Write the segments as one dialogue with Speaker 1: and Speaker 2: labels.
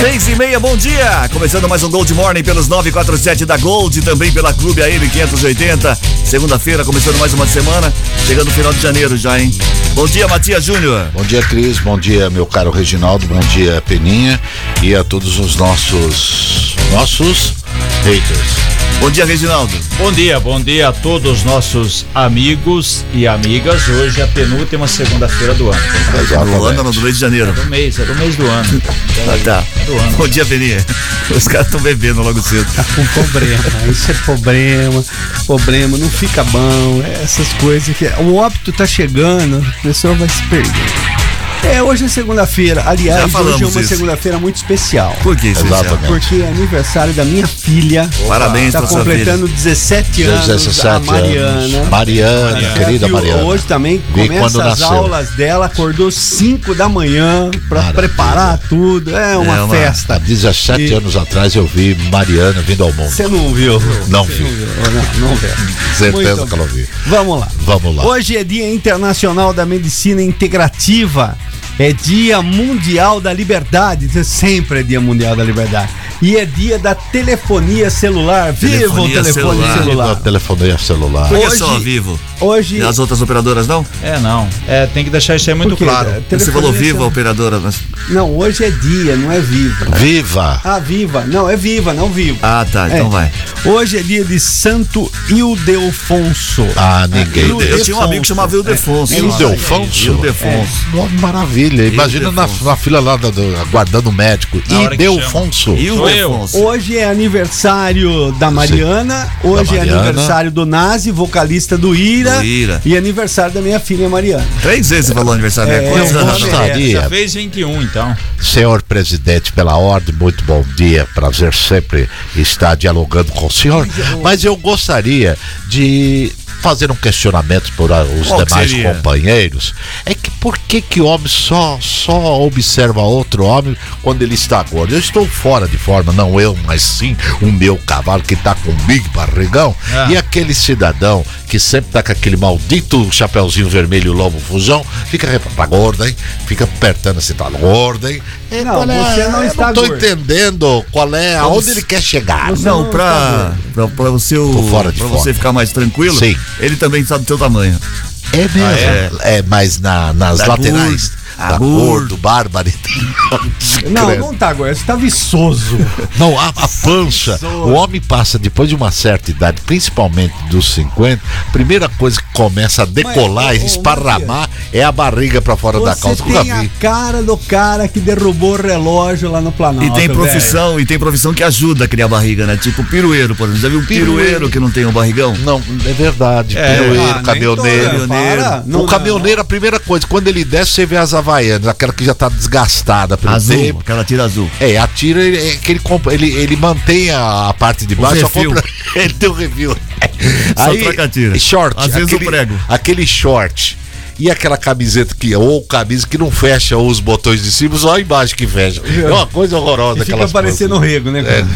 Speaker 1: Seis e meia, bom dia! Começando mais um Gold Morning pelos 947 da Gold também pela Clube AM 580. Segunda-feira, começando mais uma semana, chegando no final de janeiro já, hein? Bom dia, Matias Júnior.
Speaker 2: Bom dia, Cris. Bom dia, meu caro Reginaldo. Bom dia, Peninha. E a todos os nossos. nossos haters.
Speaker 1: Bom dia, Reginaldo.
Speaker 3: Bom dia, bom dia a todos os nossos amigos e amigas. Hoje é a penúltima segunda-feira do ano.
Speaker 1: Do ano, do mês de janeiro.
Speaker 3: É do mês, é do mês do ano.
Speaker 1: Ah, tá.
Speaker 3: Do ano.
Speaker 1: Bom dia, Peninha. Os caras estão bebendo logo cedo.
Speaker 4: Tá com problema. Isso é problema. Problema, não fica bom. é Essas coisas que. O óbito tá chegando, a pessoa vai se perder. É, hoje é segunda-feira. Aliás, hoje é uma segunda-feira muito especial.
Speaker 1: Por que isso?
Speaker 2: Exatamente.
Speaker 4: Porque é aniversário da minha filha.
Speaker 1: Parabéns
Speaker 4: Tá
Speaker 1: sua
Speaker 4: completando 17 anos.
Speaker 2: 17
Speaker 4: a Mariana.
Speaker 2: anos. Mariana,
Speaker 4: Ela
Speaker 2: querida
Speaker 4: viu
Speaker 2: Mariana.
Speaker 4: Hoje também
Speaker 2: Vi
Speaker 4: começa
Speaker 2: quando
Speaker 4: as
Speaker 2: nasceu.
Speaker 4: aulas dela, acordou 5 da manhã pra
Speaker 2: Maravilha.
Speaker 4: preparar tudo. É uma,
Speaker 1: É uma-
Speaker 4: festa.
Speaker 2: Há 17
Speaker 4: E-
Speaker 2: anos atrás eu vi Mariana vindo ao mundo.
Speaker 4: Você não viu?
Speaker 2: Não
Speaker 4: Você
Speaker 2: vi.
Speaker 4: viu? Não, não viu.
Speaker 2: Certeza
Speaker 4: Muito
Speaker 2: que ela vi.
Speaker 4: Vamos lá.
Speaker 2: Vamos lá.
Speaker 4: Hoje é Dia Internacional da Medicina Integrativa. É Dia Mundial da Liberdade. Sempre é Dia Mundial da Liberdade. E é dia da telefonia celular. Viva o
Speaker 1: Telefonia
Speaker 4: telefone
Speaker 1: celular.
Speaker 4: celular.
Speaker 2: Telefonia celular.
Speaker 1: Por que
Speaker 4: Hoje-
Speaker 1: só vivo?
Speaker 4: Hoje.
Speaker 1: E as outras operadoras não?
Speaker 3: É, não. É, tem que deixar isso aí muito
Speaker 4: Por quê?
Speaker 3: claro.
Speaker 1: Você
Speaker 4: Telefonia
Speaker 1: falou viva,
Speaker 4: celular.
Speaker 1: operadora. Mas...
Speaker 4: Não, hoje é dia, não é viva.
Speaker 2: Viva!
Speaker 4: Ah, viva. Não, é viva, não vivo.
Speaker 1: Ah, tá. Então
Speaker 4: É.
Speaker 1: vai.
Speaker 4: Hoje é dia de Santo Ildefonso.
Speaker 2: Ah, ninguém.
Speaker 4: Eu-
Speaker 1: Eu tinha um amigo que chamava Ildefonso.
Speaker 2: Ildefonso?
Speaker 1: Ildefonso.
Speaker 2: Oh, Maravilha. Imagina na,
Speaker 1: Ildefonso.
Speaker 2: na fila lá do, do- aguardando o médico.
Speaker 3: Na hora
Speaker 2: Ildefonso.
Speaker 4: Hoje é aniversário da Mariana, hoje é
Speaker 2: Mariana.
Speaker 4: aniversário do Nazi, vocalista do Ira,
Speaker 1: Do Ira.
Speaker 4: e aniversário da minha filha Mariana.
Speaker 1: Três vezes você falou aniversário, né?
Speaker 4: É,
Speaker 1: Quantos
Speaker 4: eu
Speaker 1: anos?
Speaker 4: vou-
Speaker 2: Gostaria.
Speaker 3: Já fez 21, então.
Speaker 2: Senhor presidente, pela ordem, muito bom dia. Prazer sempre estar dialogando com o senhor. Mas eu gostaria de fazer um questionamento para os
Speaker 1: Qual
Speaker 2: demais
Speaker 1: seria?
Speaker 2: companheiros. É que por que que homem só só observa outro homem quando ele está gordo? Eu estou fora de forma, não eu, mas sim o meu cavalo que está com um big barrigão.
Speaker 3: Ah.
Speaker 2: E aquele cidadão que sempre tá com aquele maldito chapeuzinho vermelho lobo fusão, fica repa- tá gorda, hein? Fica apertando assim, tá gorda, hein? É,
Speaker 4: Não,
Speaker 2: é?
Speaker 4: você não
Speaker 2: Eu
Speaker 4: está
Speaker 2: não tô
Speaker 4: gordo.
Speaker 2: entendendo qual é, aonde ele quer chegar.
Speaker 1: Não,
Speaker 4: não
Speaker 1: você, o-
Speaker 2: de
Speaker 1: pra você ficar mais tranquilo,
Speaker 2: Sim.
Speaker 1: Ele também está do teu tamanho.
Speaker 2: É mesmo.
Speaker 1: é?
Speaker 2: é. mas na- nas
Speaker 1: Da
Speaker 2: laterais.
Speaker 1: gordo.
Speaker 2: Da
Speaker 1: Ah,
Speaker 2: gordo,
Speaker 1: gordo.
Speaker 2: bárbaro.
Speaker 4: Não, não tá agora, você tá viçoso.
Speaker 2: Não, a, a pança. O homem passa, depois de uma certa idade, principalmente dos 50, a primeira coisa que começa a decolar
Speaker 4: Mas,
Speaker 2: e
Speaker 4: ô, ô,
Speaker 2: esparramar é a barriga pra fora da
Speaker 4: Você
Speaker 2: calça. Nunca
Speaker 4: tem a cara do cara que derrubou o relógio lá no Planalto.
Speaker 1: E tem
Speaker 4: velho.
Speaker 1: profissão, e tem profissão que ajuda a criar barriga, né? Tipo pirueiro, por exemplo. Já viu um pirueiro que não tem um barrigão?
Speaker 2: Não, é verdade.
Speaker 3: É,
Speaker 2: Pirueiro,
Speaker 4: Ah,
Speaker 2: caminhoneiro.
Speaker 4: tô, para. Não,
Speaker 2: o caminhoneiro, a primeira coisa, quando ele desce, você vê as havaianas, aquela que já tá desgastada pelo
Speaker 1: Azul,
Speaker 2: tempo.
Speaker 1: aquela tira azul.
Speaker 2: É, a tira ele, é que ele, compra, ele, ele mantém a, a parte de baixo, só compra. Ele tem o review.
Speaker 1: Só troca a tira.
Speaker 2: Short.
Speaker 1: Às vezes
Speaker 2: aquele,
Speaker 1: eu prego.
Speaker 2: Aquele short. E aquela camiseta que, ou camisa que não fecha os botões de cima, só embaixo que fecha. É uma coisa horrorosa
Speaker 4: E fica parecendo o
Speaker 2: coisas.
Speaker 4: rego, né? cara?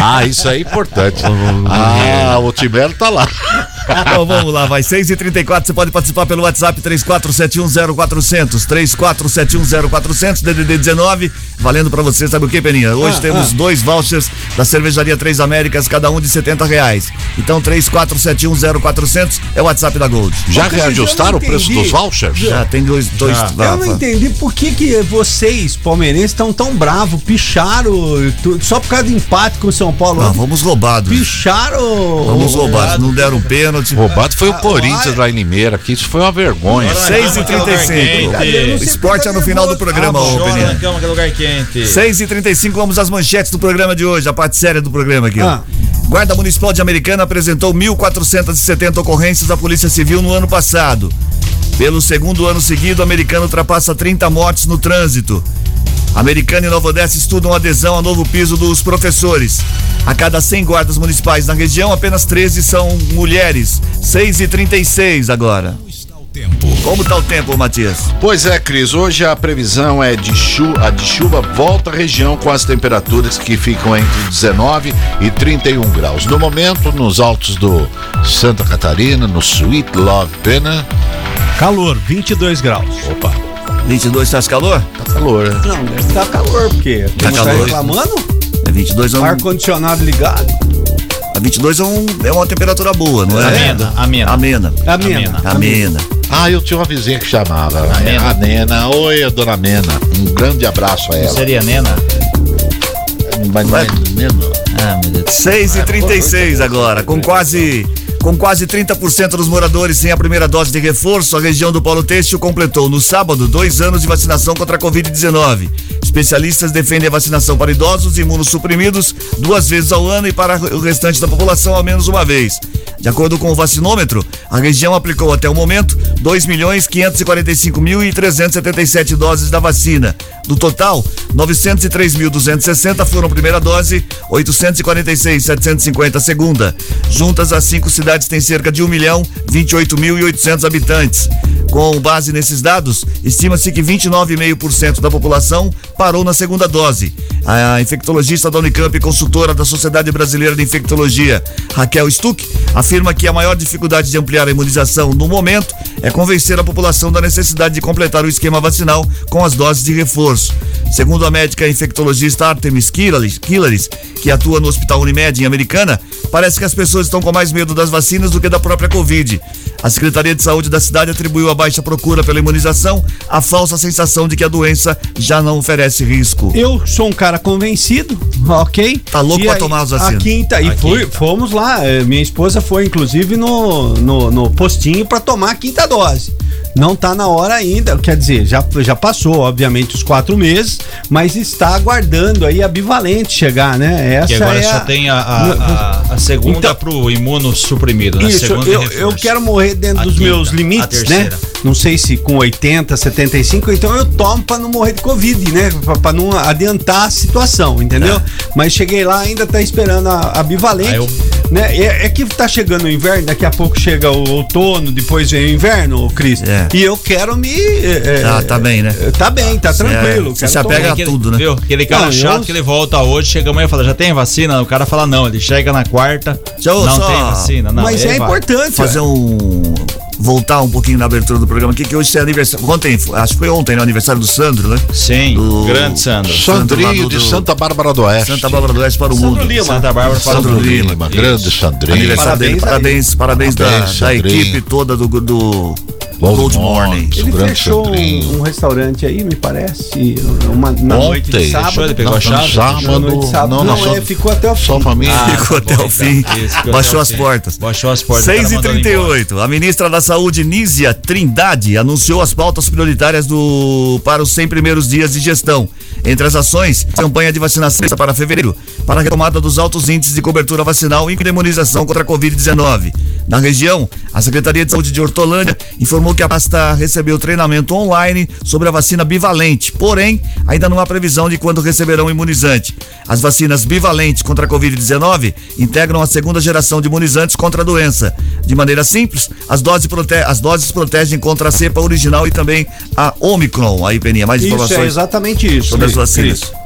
Speaker 2: Ah, isso é importante. ah, o Timelo tá lá.
Speaker 1: Então vamos lá, vai. 6h34, você pode participar pelo WhatsApp 34710400. 34710400, DDD 19. Valendo pra você, sabe o que, Peninha? Hoje
Speaker 4: Ah,
Speaker 1: temos
Speaker 4: ah.
Speaker 1: dois vouchers da cervejaria Três Américas, cada um de 70 reais. Então 34710400 é o WhatsApp da Gold.
Speaker 2: Já reajustaram o preço dos vouchers?
Speaker 1: Já tem dois. dois
Speaker 3: Já.
Speaker 4: Eu não entendi por que, que vocês, palmeirenses, estão tão bravos, picharam tudo, só por causa do empate com o São Paulo.
Speaker 1: Não, vamos roubados.
Speaker 4: Picharam.
Speaker 1: Vamos roubados. Não deram pênalti.
Speaker 2: Roubado foi o
Speaker 4: Ah,
Speaker 2: Corinthians lá em Limeira, que isso foi uma vergonha.
Speaker 1: 6h35.
Speaker 3: Quente.
Speaker 1: Esporte é no final do programa, ô Peninha.
Speaker 3: é quente.
Speaker 1: 6h35, vamos às manchetes do programa de hoje, a parte séria do programa aqui. ó. Guarda Municipal de Americana apresentou 1.470 ocorrências à Polícia Civil no ano passado. Pelo segundo ano seguido, o americano ultrapassa 30 mortes no trânsito. Americana e Nova Odessa estudam adesão ao novo piso dos professores. A cada 100 guardas municipais na região, apenas 13 são mulheres. 6 e 36 agora.
Speaker 5: Tempo.
Speaker 1: Como tá o tempo, Matias?
Speaker 2: Pois é, Cris, hoje a previsão é de chuva, a de chuva volta à região com as temperaturas que ficam entre 19 e 31 graus. No momento, nos altos do Santa Catarina, no Sweet Love Pena,
Speaker 4: Calor, 22 graus.
Speaker 2: opa,
Speaker 1: 22 faz calor?
Speaker 2: tá calor, né?
Speaker 4: Não, deve estar calor, porque
Speaker 1: Tá
Speaker 4: tá
Speaker 1: calor.
Speaker 4: reclamando?
Speaker 1: É 22 é um,
Speaker 4: Ar-condicionado ligado.
Speaker 1: a 22 é, um, é uma temperatura boa, não é?
Speaker 3: Amena, amena.
Speaker 1: Amena.
Speaker 4: Amena.
Speaker 1: Amena.
Speaker 2: Ah, eu tinha uma vizinha que chamava
Speaker 3: A Nena.
Speaker 2: a Nena. Oi, a dona Nena. Um grande abraço a ela.
Speaker 3: Seria Nena?
Speaker 2: Mas não é Nena.
Speaker 3: Ah, meu Deus.
Speaker 1: 6 e 36 agora, com quase com quase 30% dos moradores sem a primeira dose de reforço, a região do Polo Têxtil completou no sábado dois anos de vacinação contra a Covid-19. Especialistas defendem a vacinação para idosos e imunossuprimidos duas vezes ao ano e para o restante da população ao menos uma vez. De acordo com o vacinômetro, a região aplicou até o momento 2.545.377 doses da vacina. Do total, 903.260 foram primeira dose, 846.750 segunda. Juntas, as cinco cidades têm cerca de 1 milhão 28.800 habitantes. Com base nesses dados, estima-se que 29,5% da população parou na segunda dose. A infectologista da Unicamp e consultora da Sociedade Brasileira de Infectologia, Raquel Stuck, afirma que a maior dificuldade de ampliar a imunização no momento é convencer a população da necessidade de completar o esquema vacinal com as doses de reforço. Segundo a médica infectologista Artemis Kilaris, que atua no Hospital Unimed em Americana, parece que as pessoas estão com mais medo das vacinas do que da própria Covid. A Secretaria de Saúde da cidade atribuiu a baixa procura pela imunização à falsa sensação de que a doença já não oferece risco.
Speaker 4: Eu sou um cara convencido, ok?
Speaker 1: Tá louco
Speaker 4: E
Speaker 1: pra
Speaker 4: aí,
Speaker 1: tomar as vacinas.
Speaker 4: A quinta, e
Speaker 3: A
Speaker 4: fui-
Speaker 3: quinta.
Speaker 4: fomos lá. eh, Minha esposa foi, inclusive, no, no, no postinho pra tomar a quinta dose. Não tá na hora ainda, quer dizer, já, já passou, obviamente, os quatro meses, mas está aguardando aí a bivalente chegar, né? Essa
Speaker 3: Que agora
Speaker 4: é
Speaker 3: só
Speaker 4: a-
Speaker 3: tem a, a, a- segunda
Speaker 4: Então-
Speaker 3: pro imunossuprimido, né?
Speaker 4: Isso,
Speaker 3: segunda
Speaker 4: eu, eu quero morrer dentro dos
Speaker 3: quinta,
Speaker 4: meus limites, né? Não sei se com 80, 75, então eu tomo pra não morrer de Covid, né? Pra, pra não adiantar a situação, entendeu? Mas cheguei lá, ainda tá esperando a, a bivalente,
Speaker 3: Ah, eu-
Speaker 4: né? É, é que tá chegando o inverno, daqui a pouco chega o outono, depois vem o inverno, Cris.
Speaker 1: É.
Speaker 4: E eu quero me. é,
Speaker 1: Tá- tá bem, né?
Speaker 4: é, Tá bem, tá tranquilo.
Speaker 1: você se apega
Speaker 4: tomar.
Speaker 1: a tudo, né?
Speaker 3: Viu? Aquele cara
Speaker 4: Não,
Speaker 3: chato
Speaker 4: eu-
Speaker 3: que ele volta hoje, chega amanhã e fala, já tem vacina? O cara fala, não, ele chega na quarta,
Speaker 1: eu
Speaker 3: não
Speaker 1: só-
Speaker 3: tem vacina, não.
Speaker 4: Mas é
Speaker 3: vai.
Speaker 4: importante.
Speaker 1: fazer um. Voltar um pouquinho na abertura do programa aqui, que hoje é aniversário. Ontem, acho que foi ontem, né? Aniversário do Sandro, né?
Speaker 3: Sim,
Speaker 1: Do-
Speaker 3: grande Sandro.
Speaker 1: Sandro
Speaker 2: Sandrinho
Speaker 1: do-
Speaker 2: de Santa Bárbara do Oeste.
Speaker 1: Santa Bárbara do Oeste para o
Speaker 4: Sandro
Speaker 1: mundo.
Speaker 4: Lima.
Speaker 3: Santa Bárbara para o
Speaker 1: Sandro
Speaker 3: mundo.
Speaker 1: Lima,
Speaker 2: Lima, grande Sandrinho.
Speaker 1: Aniversário dele.
Speaker 4: Parabéns
Speaker 1: Parabéns, parabéns, da,
Speaker 2: Parabéns,
Speaker 1: da equipe toda do, do
Speaker 2: Gold
Speaker 1: Gold Morning.
Speaker 2: Morning.
Speaker 4: Ele
Speaker 2: grande
Speaker 4: fechou um, um restaurante aí, me parece, uma, na noite de
Speaker 2: Ontem.
Speaker 4: sábado.
Speaker 3: Ele pegou
Speaker 2: Não,
Speaker 3: a chave?
Speaker 2: sábado,
Speaker 4: Na noite de sábado.
Speaker 2: não,
Speaker 4: Não,
Speaker 2: não,
Speaker 4: é, ficou até o fim.
Speaker 2: Só família.
Speaker 3: Ah,
Speaker 1: Ficou
Speaker 3: tá
Speaker 1: até
Speaker 3: bom,
Speaker 1: o
Speaker 3: então.
Speaker 1: fim.
Speaker 3: Isso,
Speaker 1: Baixou as
Speaker 3: fim.
Speaker 1: portas.
Speaker 3: Baixou as portas.
Speaker 1: 6
Speaker 3: o
Speaker 1: e
Speaker 3: cara mandou ele embora.
Speaker 1: 38 A ministra da Saúde, Nízia Trindade, anunciou as pautas prioritárias do, para os 100 primeiros dias de gestão. Entre as ações, a campanha de vacinação para fevereiro, para a retomada dos altos índices de cobertura vacinal e imunização contra a Covid-19. Na região, a Secretaria de Saúde de Hortolândia informou que a pasta recebeu treinamento online sobre a vacina bivalente, porém, ainda não há previsão de quando receberão o imunizante. As vacinas bivalentes contra a Covid-19 integram a segunda geração de imunizantes contra a doença. De maneira simples, as doses, prote as doses protegem contra a cepa original e também a Omicron. Aí, Peninha, mais
Speaker 4: Isso, é
Speaker 1: informações
Speaker 4: exatamente isso.
Speaker 1: sobre as vacinas.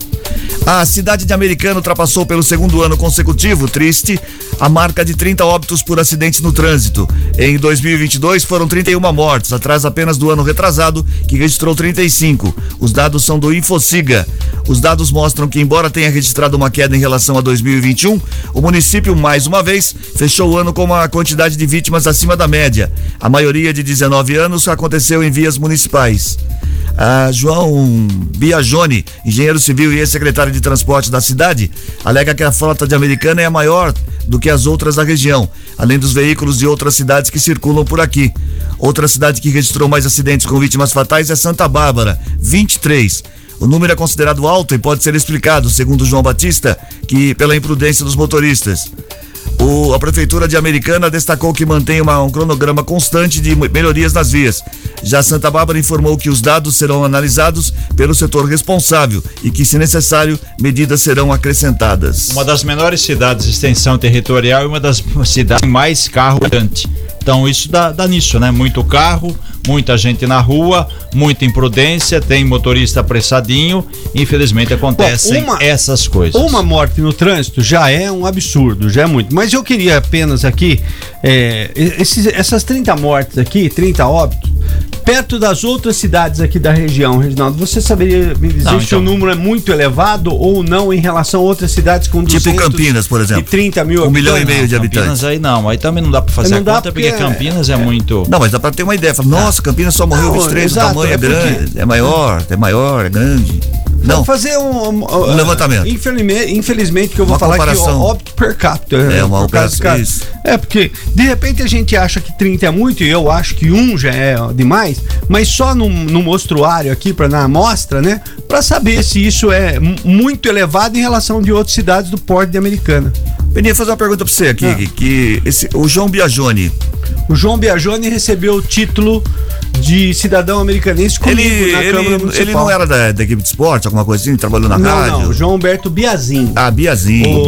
Speaker 1: A cidade de Americana ultrapassou pelo segundo ano consecutivo, triste, a marca de 30 óbitos por acidentes no trânsito. Em 2022 foram 31 mortes, atrás apenas do ano retrasado, que registrou 35. Os dados são do Infociga. Os dados mostram que, embora tenha registrado uma queda em relação a 2021, o município, mais uma vez, fechou o ano com uma quantidade de vítimas acima da média. A maioria de 19 anos aconteceu em vias municipais. Ah, João Biagione, engenheiro civil e ex-secretário de transporte da cidade, alega que a frota de Americana é a maior do que as outras da região, além dos veículos de outras cidades que circulam por aqui. Outra cidade que registrou mais acidentes com vítimas fatais é Santa Bárbara, 23. O número é considerado alto e pode ser explicado, segundo João Batista, que pela imprudência dos motoristas. O- a Prefeitura de Americana destacou que mantém uma- um cronograma constante de melhorias nas vias. Já Santa Bárbara informou que os dados serão analisados pelo setor responsável e que, se necessário, medidas serão acrescentadas.
Speaker 3: Uma das menores cidades de extensão territorial e uma das cidades mais carro andante. Então isso dá, dá nisso, né? Muito carro, muita gente na rua, muita imprudência, tem motorista apressadinho. Infelizmente acontecem
Speaker 4: Bom, uma-
Speaker 3: essas coisas.
Speaker 4: Uma morte no trânsito já é um absurdo, já é muito. Mas eu queria apenas aqui, é, esses- essas 30 mortes aqui, 30 óbitos, perto das outras cidades aqui da região, Reginaldo, você saberia me dizer
Speaker 3: Não,
Speaker 4: se
Speaker 3: então-
Speaker 4: o número é muito elevado ou não em relação a outras cidades com
Speaker 1: Tipo
Speaker 4: 200
Speaker 1: Campinas, por exemplo.
Speaker 4: E 30 mil
Speaker 1: Um milhão e meio de
Speaker 3: Campinas
Speaker 1: habitantes.
Speaker 3: aí não, aí também não dá pra fazer
Speaker 4: Não
Speaker 3: a
Speaker 4: dá
Speaker 3: conta, porque,
Speaker 4: porque-
Speaker 3: Campinas é, muito.
Speaker 1: Não, mas dá pra ter uma ideia. Fala, nossa, Campinas só morreu
Speaker 4: Não,
Speaker 1: 23,
Speaker 4: exato,
Speaker 1: o tamanho é,
Speaker 4: é porque-
Speaker 1: grande, é maior, é maior, é grande. Não,
Speaker 4: Vamos fazer um,
Speaker 1: Um levantamento.
Speaker 4: Infelizmente, infelizmente que eu vou
Speaker 1: Uma
Speaker 4: falar
Speaker 1: comparação.
Speaker 4: que o óbito per capita.
Speaker 1: É, uma
Speaker 4: por causa cara. É, porque de repente a gente acha que 30 é muito e eu acho que um já é demais, mas só no, no mostruário aqui, para na amostra, né? Para saber se isso é mu- muito elevado em relação de outras cidades do porte de Americana.
Speaker 1: Peninha, fazer uma pergunta pra você aqui.
Speaker 4: Ah.
Speaker 1: Que, que esse, o João Biagione,
Speaker 4: O João Biagione recebeu o título de cidadão americanense comigo
Speaker 1: ele,
Speaker 4: na Câmara
Speaker 1: ele,
Speaker 4: Municipal.
Speaker 1: ele não era da, da equipe de esporte, alguma coisa assim? Trabalhou na
Speaker 4: Não,
Speaker 1: rádio?
Speaker 4: não, o João Humberto Biazin.
Speaker 1: Ah, Biazinho.
Speaker 2: O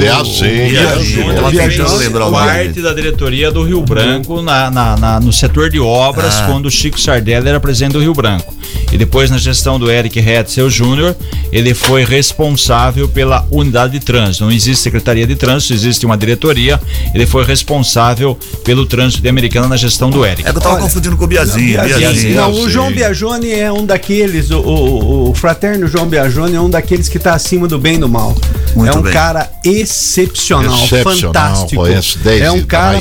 Speaker 1: tentando lembrar o
Speaker 3: parte da diretoria do Rio Branco na, na- na- no setor de obras,
Speaker 1: Ah.
Speaker 3: quando o Chico Sardelli era presidente do Rio Branco. E depois, na gestão do Eric Hetzel Júnior, ele foi responsável pela unidade de trânsito. Não existe secretaria de trânsito, existe uma diretoria. Ele foi responsável pelo trânsito de Americana na gestão do Eric.
Speaker 1: É que eu tava
Speaker 4: Olha,
Speaker 1: confundindo com o Biazinho.
Speaker 4: Biazinho.
Speaker 1: Biazinho.
Speaker 4: Não, o. João Biagione é um daqueles, o, o- o fraterno João Biagione é um daqueles que tá acima do bem e do mal.
Speaker 1: Muito
Speaker 4: é um
Speaker 1: bem.
Speaker 4: cara excepcional,
Speaker 2: Excepcional,
Speaker 4: fantástico. é um cara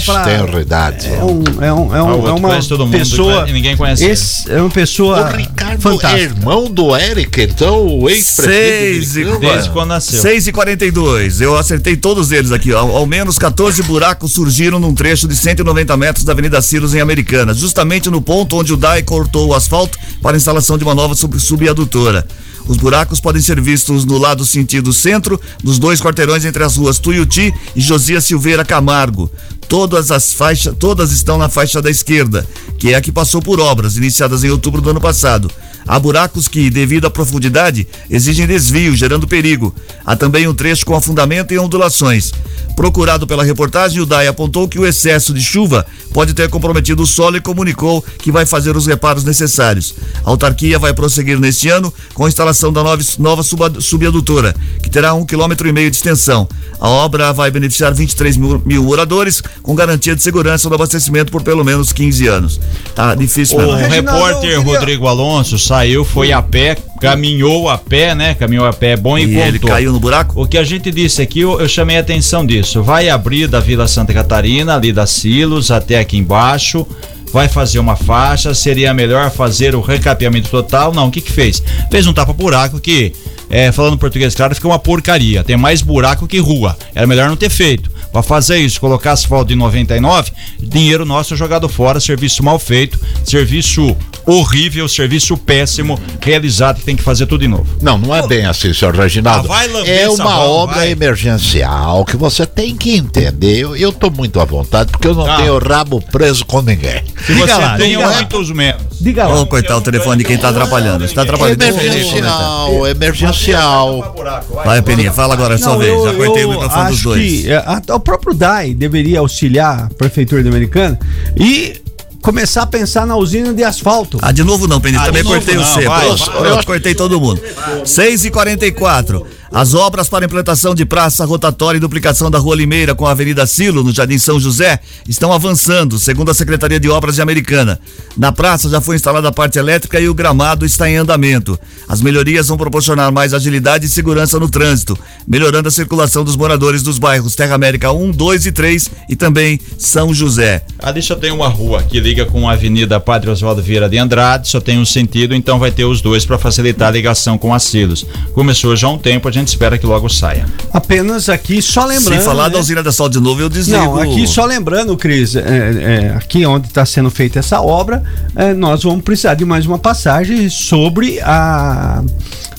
Speaker 2: idade.
Speaker 4: É, um, é, um, é,
Speaker 3: Ah,
Speaker 4: um,
Speaker 3: outro
Speaker 4: é uma
Speaker 3: conhece todo mundo,
Speaker 4: pessoa.
Speaker 3: e ninguém conhece
Speaker 4: esse- é uma pessoa
Speaker 2: O Ricardo é
Speaker 4: fantástica.
Speaker 2: irmão do Eric, então o ex-prefeito.
Speaker 1: Seis
Speaker 2: de
Speaker 1: e
Speaker 2: Curitiba.
Speaker 3: Desde quando nasceu.
Speaker 1: 6 e 42 Eu acertei todos eles aqui. Ao, ao menos 14 buracos surgiram num trecho de 190 metros da Avenida Silos, em Americana, justamente no ponto onde o DAI cortou o asfalto para a instalação de uma nova sub- subadutora. Os buracos podem ser vistos no lado sentido centro, dos dois quarteirões entre as ruas Tuiuti e Josias Silveira Camargo. Todas as faixas, todas estão na faixa da esquerda, que é a que passou por obras iniciadas em outubro do ano passado. Há buracos que, devido à profundidade, exigem desvio, gerando perigo. Há também um trecho com afundamento e ondulações. Procurado pela reportagem, o DAI apontou que o excesso de chuva pode ter comprometido o solo e comunicou que vai fazer os reparos necessários. A autarquia vai prosseguir neste ano com a instalação da nova, nova suba- subadutora, que terá um quilômetro e meio de extensão. A obra vai beneficiar 23 mil, mil moradores, com garantia de segurança do abastecimento por pelo menos 15 anos. Tá difícil
Speaker 3: O
Speaker 1: mesmo.
Speaker 4: Reginaldo,
Speaker 3: repórter
Speaker 4: queria-
Speaker 3: Rodrigo Alonso saiu, foi a pé, caminhou a pé, né? Caminhou a pé, é bom e,
Speaker 1: E ele caiu no buraco?
Speaker 3: O que a gente disse aqui, eu, eu chamei a atenção disso. Vai abrir da Vila Santa Catarina, ali da Silos, até aqui embaixo. Vai fazer uma faixa. Seria melhor fazer o recapeamento total? Não, o que que fez? Fez um tapa-buraco que, é, falando português claro, fica uma porcaria. Tem mais buraco que rua. Era melhor não ter feito. Pra fazer isso, colocar asfalto em 99, dinheiro nosso jogado fora, serviço mal feito, serviço horrível, serviço péssimo, realizado tem que fazer tudo de novo.
Speaker 2: Não, não é bem assim, senhor Reginaldo.
Speaker 3: Ah,
Speaker 2: é uma obra
Speaker 3: vai.
Speaker 2: emergencial que você tem que entender. Eu, tô muito à vontade porque eu não
Speaker 3: Tá.
Speaker 2: tenho rabo preso com ninguém.
Speaker 3: Se
Speaker 4: Diga
Speaker 3: você
Speaker 4: lá,
Speaker 3: tem
Speaker 4: diga lá.
Speaker 3: muitos menos.
Speaker 4: Diga lá.
Speaker 1: Ô, coitado, o telefone de quem tá atrapalhando. Está atrapalhando.
Speaker 2: Emergencial, emergencial.
Speaker 1: Vai, Peninha, fala agora, é sua
Speaker 4: Não,
Speaker 1: vez. Já cortei o microfone dos dois.
Speaker 4: que, é, a- o próprio DAI deveria auxiliar a Prefeitura Americana e começar a pensar na usina de asfalto.
Speaker 1: Ah, de novo não, Peninha.
Speaker 3: Ah,
Speaker 1: Também cortei o C.
Speaker 3: vai, vai.
Speaker 1: pronto, cortei todo mundo. 6 e 44 As obras para implantação de praça rotatória e duplicação da Rua Limeira com a Avenida Silo, no Jardim São José, estão avançando, segundo a Secretaria de Obras de Americana. Na praça já foi instalada a parte elétrica e o gramado está em andamento. As melhorias vão proporcionar mais agilidade e segurança no trânsito, melhorando a circulação dos moradores dos bairros Terra América 1, 2 e 3 e também São José.
Speaker 3: A deixa tem uma rua que liga com a Avenida Padre Oswaldo Vieira de Andrade, só tem um sentido, então vai ter os dois para facilitar a ligação com as silos. Começou já há um tempo, a gente espera que logo saia.
Speaker 4: Apenas aqui, só lembrando.
Speaker 1: Se falar
Speaker 4: né?
Speaker 1: da usina da Sal de novo, eu desligo.
Speaker 4: Não, aqui só lembrando, Cris, é, é, aqui onde está sendo feita essa obra, é, nós vamos precisar de mais uma passagem sobre a,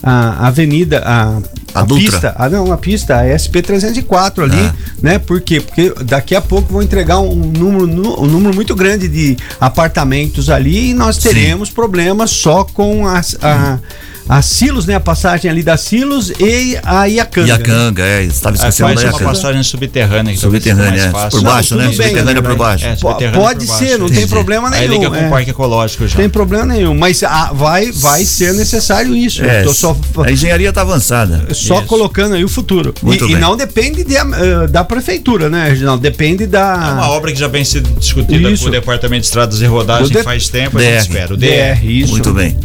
Speaker 4: a avenida, a,
Speaker 1: A Dutra.
Speaker 4: pista, a, não, a pista, a SP304 ali,
Speaker 1: Ah.
Speaker 4: né? Por quê? Porque daqui a pouco vão entregar um número, um número muito grande de apartamentos ali e nós teremos problemas só com as, a, a Silos, né? A passagem ali da Silos e a Iacanga.
Speaker 1: Iacanga, é, estava
Speaker 3: É,
Speaker 1: esquecendo da
Speaker 3: uma
Speaker 1: Iacanga.
Speaker 3: passagem subterrânea. seja
Speaker 1: Subterrânea, é. Por baixo,
Speaker 4: Não,
Speaker 1: né?
Speaker 4: bem,
Speaker 1: Subterrânea
Speaker 4: né?
Speaker 1: por baixo.
Speaker 3: É, subterrânea
Speaker 4: Pode
Speaker 3: por
Speaker 4: ser,
Speaker 3: baixo.
Speaker 4: não tem problema
Speaker 3: Aí
Speaker 4: nenhum.
Speaker 3: liga com
Speaker 4: é.
Speaker 3: o parque ecológico já.
Speaker 4: Não tem problema nenhum, mas ah, vai, vai ser necessário isso.
Speaker 1: É,
Speaker 4: Tô só,
Speaker 1: a engenharia está avançada.
Speaker 4: só
Speaker 3: Isso.
Speaker 4: colocando aí o futuro.
Speaker 1: Muito
Speaker 4: e, e
Speaker 1: bem.
Speaker 4: não depende de, ah, da prefeitura, né, Reginaldo? Depende da.
Speaker 3: É uma obra que já vem sendo discutida
Speaker 4: Isso.
Speaker 3: com o Departamento de Estradas e Rodagem
Speaker 4: de-
Speaker 3: faz tempo, a gente espera. O DR.
Speaker 4: DR, isso.
Speaker 1: Muito bem.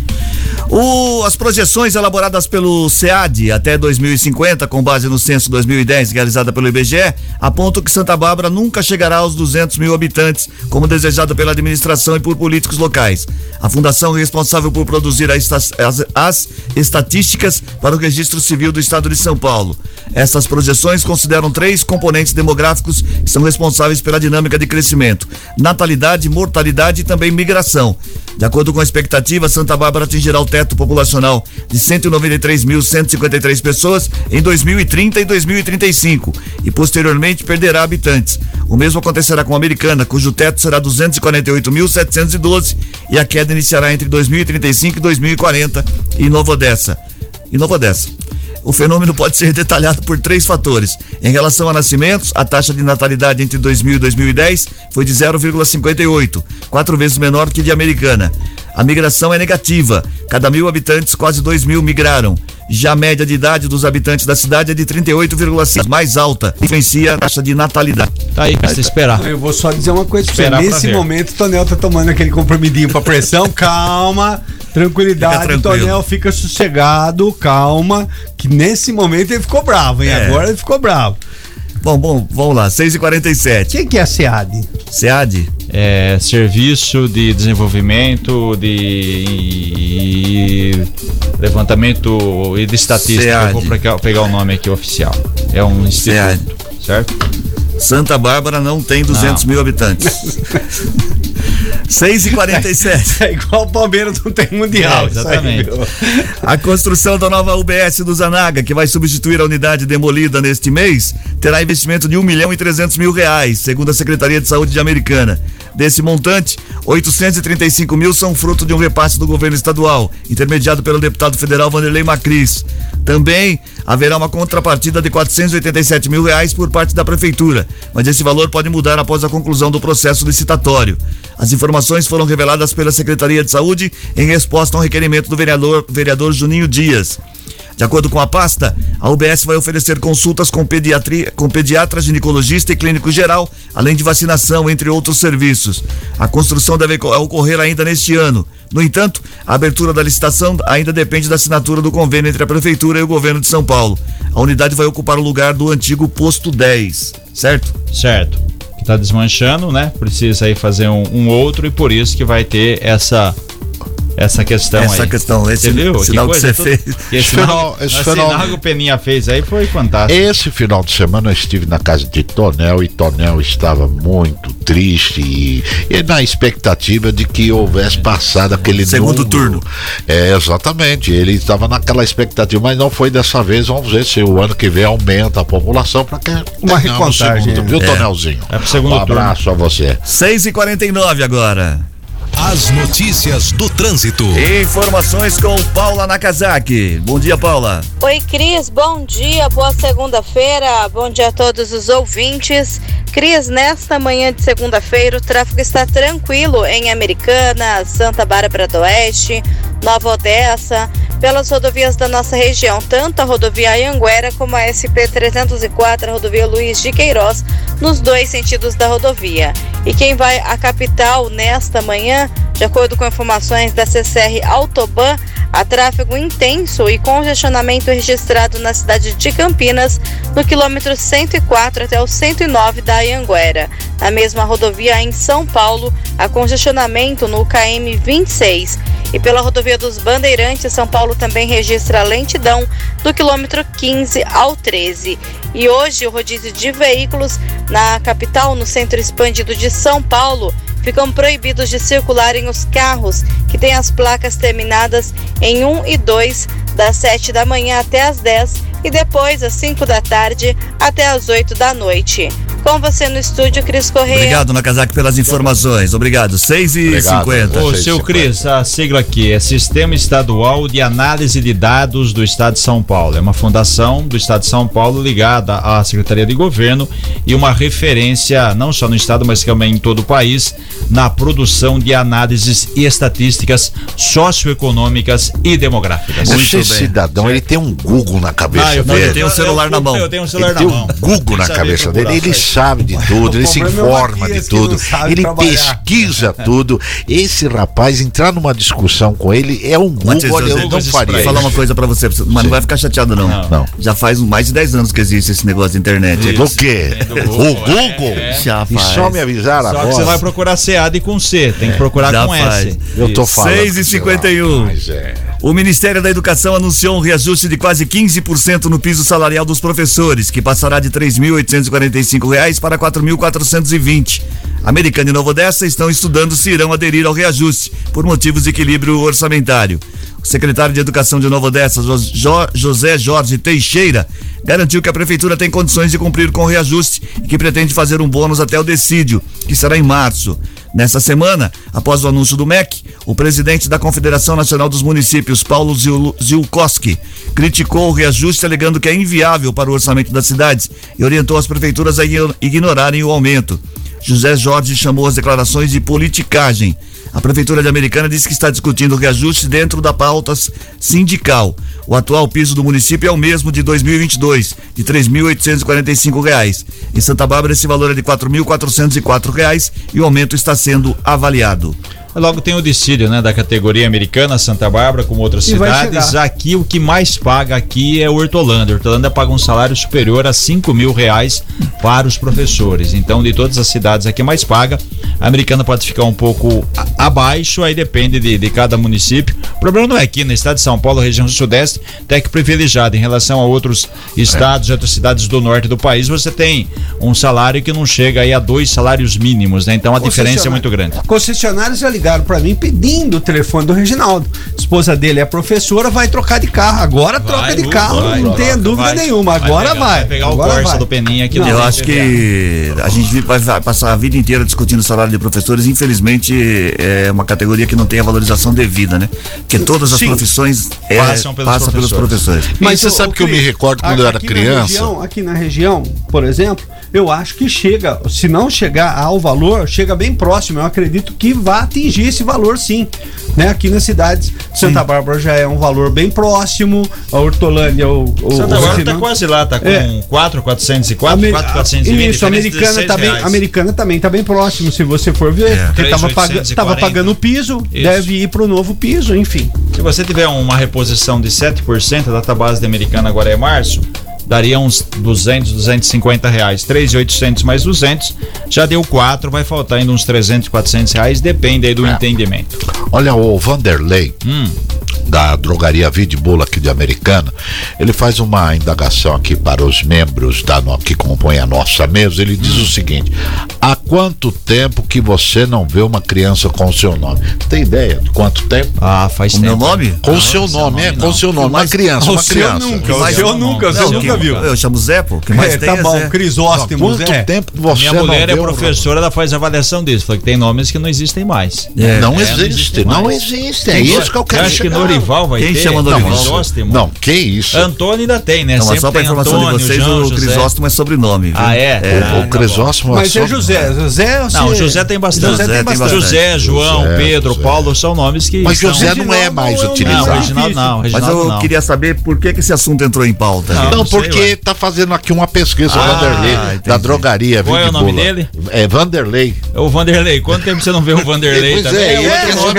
Speaker 1: O- as projeções elaboradas pelo SEAD até 2050, com base no censo 2010 realizada pelo IBGE, apontam que Santa Bárbara nunca chegará aos 200 mil habitantes, como desejado pela administração e por políticos locais. A fundação é responsável por produzir a esta- as, as estatísticas para o registro civil do estado de São Paulo. Essas projeções consideram três componentes demográficos que são responsáveis pela dinâmica de crescimento: natalidade, mortalidade e também migração. De acordo com a expectativa, Santa Bárbara atingirá o teto populacional de 193.153 pessoas em 2030 e 2035 e posteriormente perderá habitantes. O mesmo acontecerá com a Americana, cujo teto será 248.712 e a queda iniciará entre 2035 e 2040 em Nova Odessa. Em Nova Odessa. O fenômeno pode ser detalhado por três fatores. Em relação a nascimentos, a taxa de natalidade entre 2000 e 2010 foi de 0,58, quatro vezes menor que de Americana. A migração é negativa. Cada mil habitantes, quase 2 mil migraram. Já a média de idade dos habitantes da cidade é de 38,6, mais alta, influencia a taxa de natalidade.
Speaker 3: Tá aí, basta esperar.
Speaker 4: Eu vou só dizer uma coisa pra você. Nesse momento, o Tonel tá tomando aquele comprimidinho pra pressão. calma, tranquilidade.
Speaker 1: Fica tranquilo.
Speaker 4: Tonel fica sossegado, calma. Que nesse momento ele ficou bravo, hein?
Speaker 1: É.
Speaker 4: Agora ele ficou bravo.
Speaker 1: Bom, bom, vamos lá, 6h47.
Speaker 4: O que, que é a SEAD?
Speaker 1: SEAD,
Speaker 3: É, serviço de desenvolvimento de levantamento e de estatística.
Speaker 1: SEAD.
Speaker 3: Eu vou pegar, pegar o nome aqui oficial. É um instituto,
Speaker 1: SEAD.
Speaker 3: certo?
Speaker 1: Santa Bárbara não tem 200 mil habitantes. 6h47.
Speaker 4: É igual o Palmeiras não tem mundial.
Speaker 3: É, exatamente.
Speaker 4: aí?
Speaker 1: A construção da nova UBS do Zanaga, que vai substituir a unidade demolida neste mês, terá investimento de 1 milhão e 300 mil reais, segundo a Secretaria de Saúde de Americana. Desse montante, 835 mil são fruto de um repasse do governo estadual, intermediado pelo deputado federal Vanderlei Macris. Também haverá uma contrapartida de 487 mil reais por parte da prefeitura, mas esse valor pode mudar após a conclusão do processo licitatório. As informações foram reveladas pela Secretaria de Saúde em resposta a um requerimento do vereador, vereador Juninho Dias. De acordo com a pasta, a UBS vai oferecer consultas com, pediatria, com pediatra, ginecologista e clínico geral, além de vacinação, entre outros serviços. A construção deve co- ocorrer ainda neste ano. No entanto, a abertura da licitação ainda depende da assinatura do convênio entre a Prefeitura e o governo de São Paulo. A unidade vai ocupar o lugar do antigo posto 10, certo?
Speaker 3: Certo. Que tá desmanchando, né? Precisa aí fazer um, um outro e por isso que vai ter essa essa questão
Speaker 1: Essa
Speaker 3: aí.
Speaker 1: questão, esse
Speaker 3: viu?
Speaker 1: sinal que você
Speaker 3: tudo-
Speaker 1: fez.
Speaker 3: E esse
Speaker 2: final-
Speaker 3: sinal,
Speaker 2: esse final-
Speaker 3: sinal que o Peninha fez aí foi fantástico.
Speaker 2: Esse final de semana eu estive na casa de Tonel e Tonel estava muito triste e, e na expectativa de que houvesse passado aquele
Speaker 1: Segundo
Speaker 2: número.
Speaker 1: turno.
Speaker 2: É, exatamente. Ele estava naquela expectativa, mas não foi dessa vez. Vamos ver se o ano que vem aumenta a população para que
Speaker 4: Uma recontagem,
Speaker 2: segundo, viu,
Speaker 1: é.
Speaker 2: Tonelzinho?
Speaker 3: É pro segundo
Speaker 2: um abraço a você.
Speaker 1: 6h49 agora.
Speaker 5: As notícias do trânsito.
Speaker 1: Informações com Paula Nakazaki. Bom dia, Paula.
Speaker 6: Oi, Cris, bom dia, boa segunda-feira, bom dia a todos os ouvintes. Cris, nesta manhã de segunda-feira, o tráfego está tranquilo em Americana, Santa Bárbara do Oeste, Nova Odessa, pelas rodovias da nossa região, tanto a rodovia Anhanguera como a SP-304, a rodovia Luiz de Queiroz, nos dois sentidos da rodovia. E quem vai à capital nesta manhã, de acordo com informações da CCR Autoban, há tráfego intenso e congestionamento registrado na cidade de Campinas, no quilômetro 104 até o 109 da Anhanguera. Na mesma rodovia em São Paulo, há congestionamento no KM 26. E pela rodovia dos Bandeirantes, São Paulo também registra lentidão do quilômetro 15 ao 13. E hoje o rodízio de veículos na capital, no centro expandido de São Paulo, ficam proibidos de circularem os carros que têm as placas terminadas em 1 e 2, das 7 da manhã até as 10 e depois às 5 da tarde até as 8 da noite. Com você no estúdio, Cris Correia.
Speaker 1: Obrigado, Nakazaki, pelas informações. Obrigado. 6 e
Speaker 2: Obrigado.
Speaker 1: 50
Speaker 3: Ô, seu. Cris, a sigla aqui é Sistema Estadual de Análise de Dados do Estado de São Paulo. É uma fundação do Estado de São Paulo ligada à Secretaria de Governo e uma referência, não só no Estado, mas também em todo o país, na produção de análises e estatísticas socioeconômicas e demográficas.
Speaker 1: Muito
Speaker 2: Esse
Speaker 1: bem.
Speaker 2: cidadão, ele tem um Google na cabeça
Speaker 3: Ah, eu-
Speaker 1: Não, tem um celular na mão.
Speaker 3: Eu tenho um celular
Speaker 2: Ele
Speaker 3: na
Speaker 2: tem
Speaker 3: mão.
Speaker 2: um Google na cabeça dele, ele sabe de tudo, ele se
Speaker 4: é o
Speaker 2: informa de tudo, ele pesquisa tudo. Esse rapaz, entrar numa discussão com ele é um Google,
Speaker 1: eu
Speaker 2: eu não faria
Speaker 1: Vou falar uma coisa pra você, mas não vai ficar chateado, não.
Speaker 3: Não.
Speaker 1: Já faz mais de 10 anos que existe esse negócio de internet.
Speaker 2: Do quê?
Speaker 3: Tem do
Speaker 2: O
Speaker 3: Google, é, é.
Speaker 1: Já
Speaker 2: E
Speaker 1: faz.
Speaker 2: só me avisar
Speaker 3: Só que
Speaker 2: agora.
Speaker 3: você vai procurar CAD com C, tem que procurar com. S.
Speaker 2: Eu tô falando.
Speaker 1: 6 e 51.
Speaker 2: Mas é.
Speaker 1: O Ministério da Educação anunciou um reajuste de quase 15% no piso salarial dos professores, que passará de 3.845 reais para R$ 4.420. Americana e Nova Odessa estão estudando se irão aderir ao reajuste, por motivos de equilíbrio orçamentário. O secretário de Educação de Nova Odessa, Jo- Jo- José Jorge Teixeira, garantiu que a prefeitura tem condições de cumprir com o reajuste e que pretende fazer um bônus até o decídio, que será em março. Nessa semana, após o anúncio do MEC, o presidente da Confederação Nacional dos Municípios, Paulo Zil- Zilkowski, criticou o reajuste alegando que é inviável para o orçamento das cidades e orientou as prefeituras a igno- ignorarem o aumento. José Jorge chamou as declarações de politicagem. A Prefeitura de Americana disse que está discutindo o reajuste dentro da pauta sindical. O atual piso do município é o mesmo de 2022, de 3.845 reais. Em Santa Bárbara, esse valor é de 4.404 reais e o aumento está sendo avaliado.
Speaker 3: Logo tem o dissídio, né, da categoria americana, Santa Bárbara, como outras
Speaker 4: E
Speaker 3: cidades. Aqui o que mais paga aqui é o Hortolândia. Hortolândia paga um salário superior a 5 mil reais para os professores. Então, de todas as cidades aqui mais paga, a americana pode ficar um pouco abaixo, aí depende de, de cada município. O problema não é aqui, no estado de São Paulo, região sudeste, até que privilegiado em relação a outros estados e outras cidades do norte do país, você tem um salário que não chega aí a dois salários mínimos, né? Então a diferença é muito grande.
Speaker 4: Concessionários já ligaram pra mim pedindo o telefone do Reginaldo. Esposa dele é professora, vai trocar de carro. Agora troca de
Speaker 3: Vai,
Speaker 4: carro,
Speaker 3: vai,
Speaker 4: não
Speaker 3: vai,
Speaker 4: tenha
Speaker 3: vai,
Speaker 4: dúvida
Speaker 3: vai.
Speaker 4: nenhuma. Agora
Speaker 3: pegar-
Speaker 4: vai.
Speaker 3: pegar
Speaker 4: Agora
Speaker 3: o Corsa
Speaker 4: vai.
Speaker 3: do Peninha aqui
Speaker 4: Não,
Speaker 1: Eu
Speaker 3: vai
Speaker 1: acho que a gente vai vai passar a vida inteira discutindo o salário de professores. Infelizmente, é uma categoria que não tem a valorização devida, né? Porque todas as
Speaker 4: Sim.
Speaker 1: profissões é,
Speaker 3: Passam pelos
Speaker 1: passam pelos
Speaker 3: professores.
Speaker 2: E você sabe que eu me recordo quando
Speaker 4: aqui
Speaker 2: eu era
Speaker 4: na
Speaker 2: criança?
Speaker 4: região- aqui na região, por exemplo, eu acho que chega, se não chegar ao valor, chega bem próximo. Eu acredito que vai atingir esse valor sim. Né? Aqui nas cidades, Santa Bárbara já é um valor bem próximo, a Hortolândia, o, o
Speaker 3: Santa
Speaker 4: o
Speaker 3: Bárbara tá
Speaker 4: Reginaldo-
Speaker 3: quase lá, tá com
Speaker 4: É.
Speaker 3: 4, 404,
Speaker 4: Amer-
Speaker 3: 4, 420.
Speaker 4: Isso,
Speaker 3: de
Speaker 4: americana
Speaker 3: 16
Speaker 4: também, americana também tá bem próximo, se você for ver,
Speaker 1: É.
Speaker 4: porque tava,
Speaker 3: 3.840.
Speaker 4: paga, tava pagando o piso,
Speaker 3: Isso.
Speaker 4: deve ir pro novo piso, enfim.
Speaker 3: Se você tiver uma reposição de 7%, a data base de americana agora é março, daria uns 200, 250 reais. 3.800 mais 200, já deu 4, vai faltar ainda uns 300, 400 reais, depende aí do entendimento.
Speaker 2: Olha, o Vanderlei,
Speaker 3: Hum.
Speaker 2: Da drogaria Vide Bolo aqui de Americana, ele faz uma indagação aqui para os membros da no- que compõem a nossa mesa. Ele diz o seguinte: há quanto tempo que você não vê uma criança com o seu nome? Tem ideia de quanto tempo?
Speaker 3: Ah, faz
Speaker 1: O meu
Speaker 3: tempo.
Speaker 1: nome?
Speaker 2: Com o
Speaker 3: Não,
Speaker 2: seu nome, é, com o seu nome, uma criança, uma criança.
Speaker 4: nunca, seu nunca, você
Speaker 1: Não,
Speaker 4: nunca
Speaker 1: que-
Speaker 4: viu.
Speaker 1: Eu chamo Zé, pô. O que mais
Speaker 4: É,
Speaker 1: tem
Speaker 4: tá
Speaker 1: é
Speaker 4: bom,
Speaker 1: Zé.
Speaker 4: Crisóstimos,
Speaker 2: Quanto
Speaker 4: é.
Speaker 2: tempo que você
Speaker 3: Minha mulher é
Speaker 2: um-
Speaker 3: professora, ela faz avaliação disso. Falou que tem nomes que não existem mais.
Speaker 1: É.
Speaker 2: Não
Speaker 3: É, não
Speaker 2: existe, não
Speaker 3: mais.
Speaker 2: existe. É isso que eu quero chegar.
Speaker 3: Norival vai
Speaker 1: Quem
Speaker 3: ter?
Speaker 1: chama
Speaker 3: Não,
Speaker 1: Norival?
Speaker 3: Crisóstomo.
Speaker 2: Não, que isso?
Speaker 3: Antônio ainda tem, né?
Speaker 1: Não, mas
Speaker 3: Sempre
Speaker 1: só pra
Speaker 3: tem
Speaker 1: informação
Speaker 3: Antônio,
Speaker 1: de vocês,
Speaker 3: João,
Speaker 1: o
Speaker 3: José.
Speaker 1: Crisóstomo é sobrenome. viu?
Speaker 3: Ah, é?
Speaker 2: O-
Speaker 3: Ah,
Speaker 2: o,
Speaker 3: tá
Speaker 2: Crisóstomo
Speaker 4: Mas é
Speaker 2: só-
Speaker 4: José, José você...
Speaker 3: Não, José tem bastante.
Speaker 4: José tem bastante.
Speaker 3: José, João,
Speaker 2: José,
Speaker 3: Pedro,
Speaker 2: José.
Speaker 3: Paulo são nomes que.
Speaker 2: Mas José não é mais
Speaker 4: é um
Speaker 3: Não,
Speaker 2: utilizado.
Speaker 3: Reginaldo não,
Speaker 1: Mas eu
Speaker 3: não.
Speaker 1: queria saber por que, que esse assunto entrou em pauta.
Speaker 3: Não,
Speaker 2: Não,
Speaker 3: não
Speaker 2: porque tá fazendo aqui uma pesquisa,
Speaker 3: Ah,
Speaker 2: Vanderlei,
Speaker 1: entendi.
Speaker 2: da drogaria
Speaker 3: Qual é o nome dele?
Speaker 2: É Vanderlei.
Speaker 3: O Vanderlei, quanto tempo você não vê o Vanderlei também?
Speaker 2: é,
Speaker 4: é
Speaker 3: É,
Speaker 4: ele
Speaker 3: outro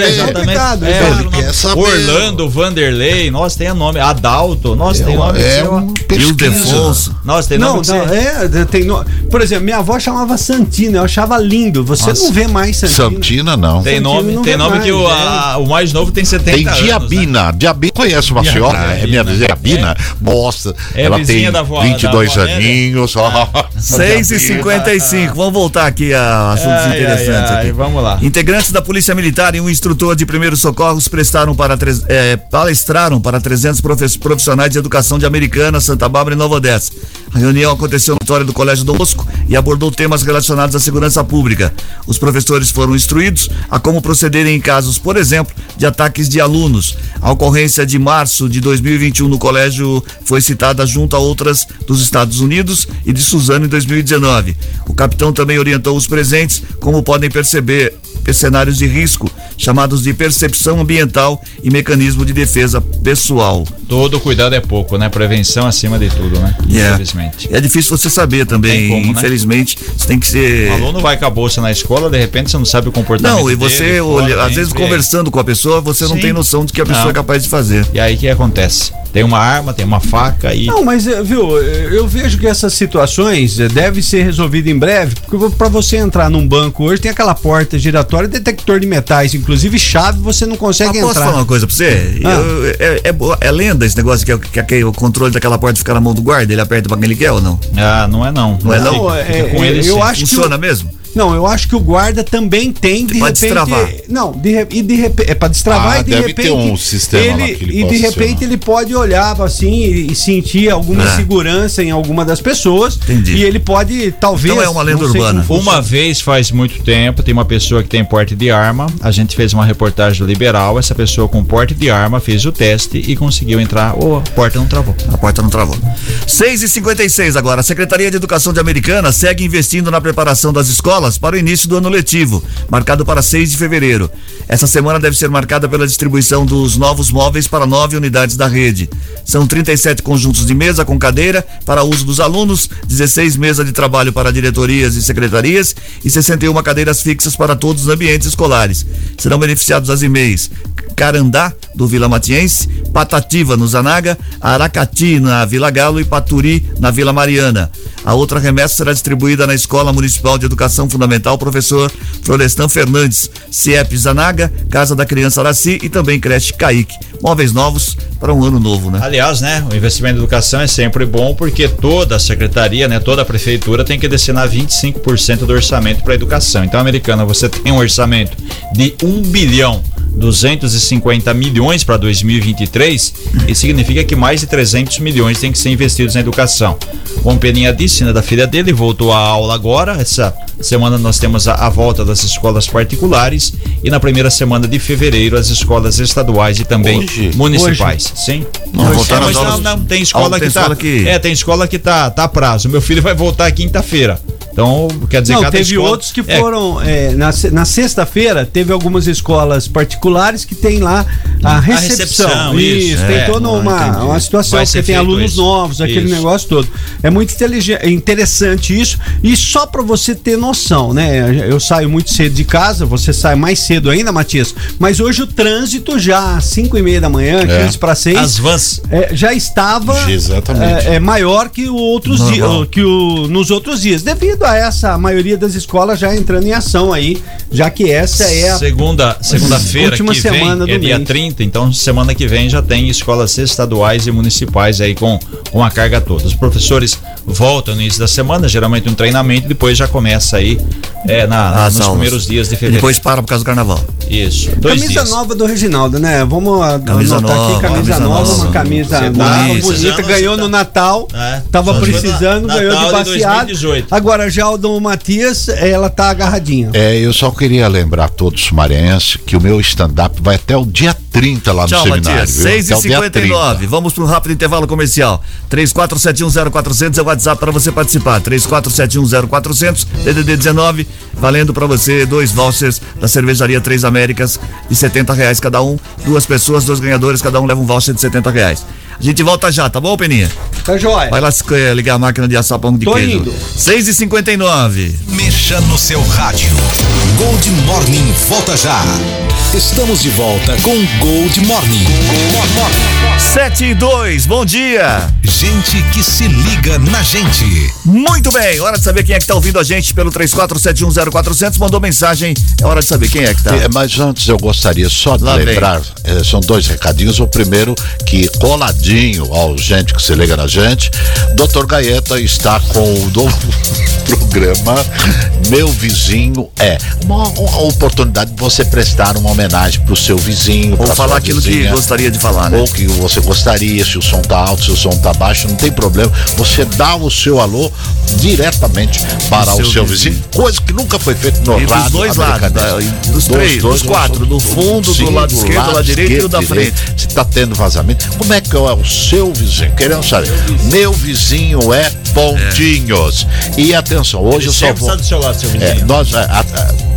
Speaker 2: quer
Speaker 3: nome.
Speaker 2: saber.
Speaker 3: Orlando, Vanderlei, nossa, tem nome. Adalto, nossa, tem nome.
Speaker 2: É
Speaker 3: seu.
Speaker 2: um
Speaker 1: E o
Speaker 2: pesquisa.
Speaker 1: Defonso.
Speaker 3: Nossa, tem
Speaker 4: Não,
Speaker 3: nome.
Speaker 4: não, é, tem no... Por exemplo, minha avó chamava Santina, eu achava lindo. Você
Speaker 3: Nossa.
Speaker 4: não vê mais Santina.
Speaker 2: Santina não.
Speaker 3: Tem
Speaker 4: Santino
Speaker 3: nome,
Speaker 4: não
Speaker 3: tem nome
Speaker 4: mais,
Speaker 3: que o,
Speaker 4: é.
Speaker 3: a- o mais novo tem 70
Speaker 2: Tem
Speaker 3: anos. né?
Speaker 2: Diabina. Diabina. Conhece uma
Speaker 3: Diabina.
Speaker 2: senhora? É minha vizinha. Diabina. Moça.
Speaker 3: É
Speaker 2: ela
Speaker 3: vizinha
Speaker 2: tem
Speaker 3: da avó-
Speaker 2: 22
Speaker 3: da avó
Speaker 2: aninhos. ó.
Speaker 1: 6 e 55 Vamos voltar aqui a assuntos
Speaker 3: Ai, ai,
Speaker 1: interessantes
Speaker 3: ai,
Speaker 1: aqui.
Speaker 3: Vamos lá.
Speaker 1: Integrantes da Polícia Militar e um instrutor de primeiros socorros prestaram para, tres- eh, palestraram para 300 profe- profissionais de educação de Americana, Santa Bárbara e Nova Odessa. A reunião aconteceu no auditório do Colégio Dom Bosco e abordou temas relacionados à segurança pública. Os professores foram instruídos a como procederem em casos, por exemplo, de ataques de alunos. A ocorrência de março de 2021 no colégio foi citada junto a outras dos Estados Unidos e de Suzano em 2019. O capitão também orientou os presentes como podem perceber cenários de risco, chamados de percepção ambiental e mecanismo de defesa pessoal.
Speaker 3: Todo cuidado é pouco, né? Prevenção acima de tudo, né? Infelizmente.
Speaker 1: É difícil você saber também,
Speaker 3: como, né?
Speaker 1: infelizmente, você tem que ser
Speaker 3: O aluno vai com a bolsa na escola, de repente você não sabe o comportamento
Speaker 1: Não, e você,
Speaker 3: dele,
Speaker 1: olha,
Speaker 3: fora,
Speaker 1: às vezes conversando com a pessoa, você não
Speaker 3: Sim.
Speaker 1: tem noção do que a pessoa
Speaker 3: Não.
Speaker 1: é capaz de fazer.
Speaker 3: E aí o que acontece? Tem uma arma, tem uma faca e.
Speaker 4: Não, mas eh, viu, eh, eu vejo que essas situações eh, devem ser resolvidas em breve, porque para você entrar num banco hoje tem aquela porta giratória, detector de metais, inclusive chave, você não consegue
Speaker 1: Mas posso
Speaker 4: entrar.
Speaker 1: falar uma coisa pra você?
Speaker 4: Ah.
Speaker 1: Eu- é, é boa- é lenda esse negócio que, que, que o controle daquela porta fica na mão do guarda, ele aperta pra quem ele quer ou não?
Speaker 3: Ah, não é não.
Speaker 1: Não é não?
Speaker 3: Fica,
Speaker 4: é-
Speaker 3: fica com
Speaker 4: é-
Speaker 3: ele
Speaker 4: eu
Speaker 3: sim.
Speaker 4: acho que
Speaker 1: Funciona
Speaker 4: o-
Speaker 1: mesmo?
Speaker 4: Não, eu acho que o guarda também tem de
Speaker 1: Pode
Speaker 4: repente.
Speaker 1: destravar.
Speaker 4: Não, de, e de repente é para destravar
Speaker 2: Ah,
Speaker 4: e de
Speaker 2: deve
Speaker 4: repente
Speaker 2: ter um sistema lá
Speaker 4: ele
Speaker 2: que ele
Speaker 4: e de repente ele pode olhar assim e, e sentir alguma
Speaker 1: É.
Speaker 4: segurança em alguma das pessoas
Speaker 1: Entendi.
Speaker 4: e ele pode talvez
Speaker 1: Então é uma lenda urbana.
Speaker 3: Uma vez faz muito tempo, tem uma pessoa que tem porte de arma. A gente fez uma reportagem do Liberal. Essa pessoa com porte de arma fez o teste e conseguiu entrar. A porta não travou.
Speaker 1: A porta não travou. 6 e 56 agora. A Secretaria de Educação de Americana segue investindo na preparação das escolas para o início do ano letivo, marcado para 6 de fevereiro. Essa semana deve ser marcada pela distribuição dos novos móveis para nove unidades da rede. São 37 conjuntos de mesa com cadeira para uso dos alunos, 16 mesas de trabalho para diretorias e secretarias e 61 cadeiras fixas para todos os ambientes escolares. Serão beneficiados as e-mails Carandá, do Vila Matiense, Patativa, no Zanaga, Aracati, na Vila Galo e Paturi, na Vila Mariana. A outra remessa será distribuída na Escola Municipal de Educação Fundamental Professor Florestan Fernandes, CIEP Zanaga, Casa da Criança Araci e também creche Caíque. Móveis novos para um ano novo, né?
Speaker 3: Aliás, né, o investimento em educação é sempre bom porque toda a secretaria, né, toda a prefeitura tem que destinar 25% do orçamento para educação. Então, americana, você tem um orçamento de 1 bilhão 250 milhões para 2023, isso significa que mais de 300 milhões tem que ser investidos na educação. Como Peninha disse, né, da filha dele, voltou à aula agora. Essa semana nós temos a, a volta das escolas particulares e na primeira semana de fevereiro as escolas estaduais e também
Speaker 2: Hoje?
Speaker 3: municipais. Sim.
Speaker 1: Não,
Speaker 3: Hoje, é, mas
Speaker 1: as
Speaker 3: não, não, tem escola
Speaker 1: Ah, tem
Speaker 3: que tá.
Speaker 1: escola que-
Speaker 3: É, tem escola que tá, tá a prazo. Meu filho vai voltar quinta-feira. Então, quer dizer,
Speaker 4: Não,
Speaker 3: cada
Speaker 4: teve
Speaker 3: escola-
Speaker 4: outros que
Speaker 3: É,
Speaker 4: foram. é, na na sexta-feira, teve algumas escolas particulares que tem lá a recepção.
Speaker 3: recepção, isso,
Speaker 4: tem
Speaker 3: é.
Speaker 4: toda
Speaker 1: Ah,
Speaker 4: uma,
Speaker 1: entendi.
Speaker 4: uma situação, porque tem alunos
Speaker 3: isso.
Speaker 4: novos, aquele
Speaker 3: Isso.
Speaker 4: negócio todo. É muito é interessante isso. E só para você ter noção, né? Eu saio muito cedo de casa, você sai mais cedo ainda, Matias. Mas hoje o trânsito já às 5 e meia da manhã, 15 para 6.
Speaker 3: As vans.
Speaker 4: É, já estava
Speaker 2: Exatamente.
Speaker 4: É, é maior que outros dias, que o, nos outros dias, devido a essa maioria das escolas já entrando em ação aí, já que essa é a
Speaker 3: Segunda, segunda-feira que
Speaker 4: semana
Speaker 3: vem, é dia
Speaker 4: mês.
Speaker 3: 30, então semana que vem já tem escolas estaduais e municipais aí com, com a carga toda. Os professores voltam no início da semana, geralmente um treinamento, depois já começa aí é, na, nos
Speaker 1: aulas.
Speaker 3: primeiros dias de
Speaker 1: E
Speaker 3: fevereiro.
Speaker 1: depois para por causa do carnaval.
Speaker 3: Isso, dois
Speaker 4: camisa
Speaker 3: dias.
Speaker 4: nova do Reginaldo, né? Vamos a-
Speaker 1: Camisa
Speaker 4: anotar
Speaker 1: nova,
Speaker 4: aqui, camisa,
Speaker 1: camisa
Speaker 4: nova,
Speaker 1: nova.
Speaker 4: uma camisa
Speaker 3: Você
Speaker 4: nova, bonita,
Speaker 3: precisando,
Speaker 4: ganhou no Natal,
Speaker 3: É,
Speaker 4: tava precisando,
Speaker 3: na-
Speaker 4: ganhou de
Speaker 3: Natal de
Speaker 4: baseado.
Speaker 3: 2018.
Speaker 4: Agora já o Dom Matias, ela tá agarradinha.
Speaker 2: É, eu só queria lembrar a todos os maranhenses que o meu stand-up vai até o dia 30 lá no
Speaker 1: Tchau,
Speaker 2: seminário.
Speaker 1: Matias.
Speaker 2: viu?
Speaker 1: 6
Speaker 2: Até
Speaker 1: e
Speaker 2: o dia
Speaker 1: 59
Speaker 2: 30.
Speaker 1: Vamos para um rápido intervalo comercial. 34710400 é o WhatsApp para você participar. 34710400, DDD 19, valendo para você dois vouchers da cervejaria Três Américas de 70 reais cada um. Duas pessoas, dois ganhadores, cada um leva um voucher de 70 reais. A gente volta já, tá bom, Peninha?
Speaker 4: Tá joia.
Speaker 1: Vai lá ligar a máquina de assar pão de
Speaker 4: Tô
Speaker 1: queijo.
Speaker 4: indo.
Speaker 1: 6 e 59
Speaker 5: Mexa no seu rádio. Gold Morning volta já. Estamos de volta com Gold Morning.
Speaker 1: 7 e 2, bom dia!
Speaker 5: Gente que se liga na gente.
Speaker 1: Muito bem, hora de saber quem é que tá ouvindo a gente pelo 34710400. Mandou mensagem, é hora de saber quem é que tá.
Speaker 2: É, mas antes eu gostaria só de
Speaker 1: Lá
Speaker 2: lembrar, eh, são dois recadinhos. O primeiro, que coladinho ao gente que se liga na gente, Dr. Gaeta está com o novo programa Meu Vizinho é uma, uma oportunidade de você prestar uma homenagem pro seu vizinho,
Speaker 1: Ou falar aquilo que
Speaker 2: vizinha.
Speaker 1: gostaria de falar, né?
Speaker 2: Ou que você gostaria, se o som tá alto, se o som tá baixo, não tem problema. Você dá o seu alô diretamente para
Speaker 1: O
Speaker 2: o
Speaker 1: seu
Speaker 2: seu vizinho,
Speaker 1: vizinho.
Speaker 2: coisa que nunca foi feita no
Speaker 1: E dos
Speaker 2: rádio
Speaker 1: dois lados, da- dos três, dos quatro, do fundo, do lado esquerdo, do lado direito e do da frente.
Speaker 2: Se tá tendo vazamento, como é que é o seu vizinho? Querendo saber. Meu vizinho é Pontinhos. E atenção, hoje eu só vou.
Speaker 3: do seu lado, seu
Speaker 2: É,
Speaker 3: vizinho.
Speaker 2: nós a- a-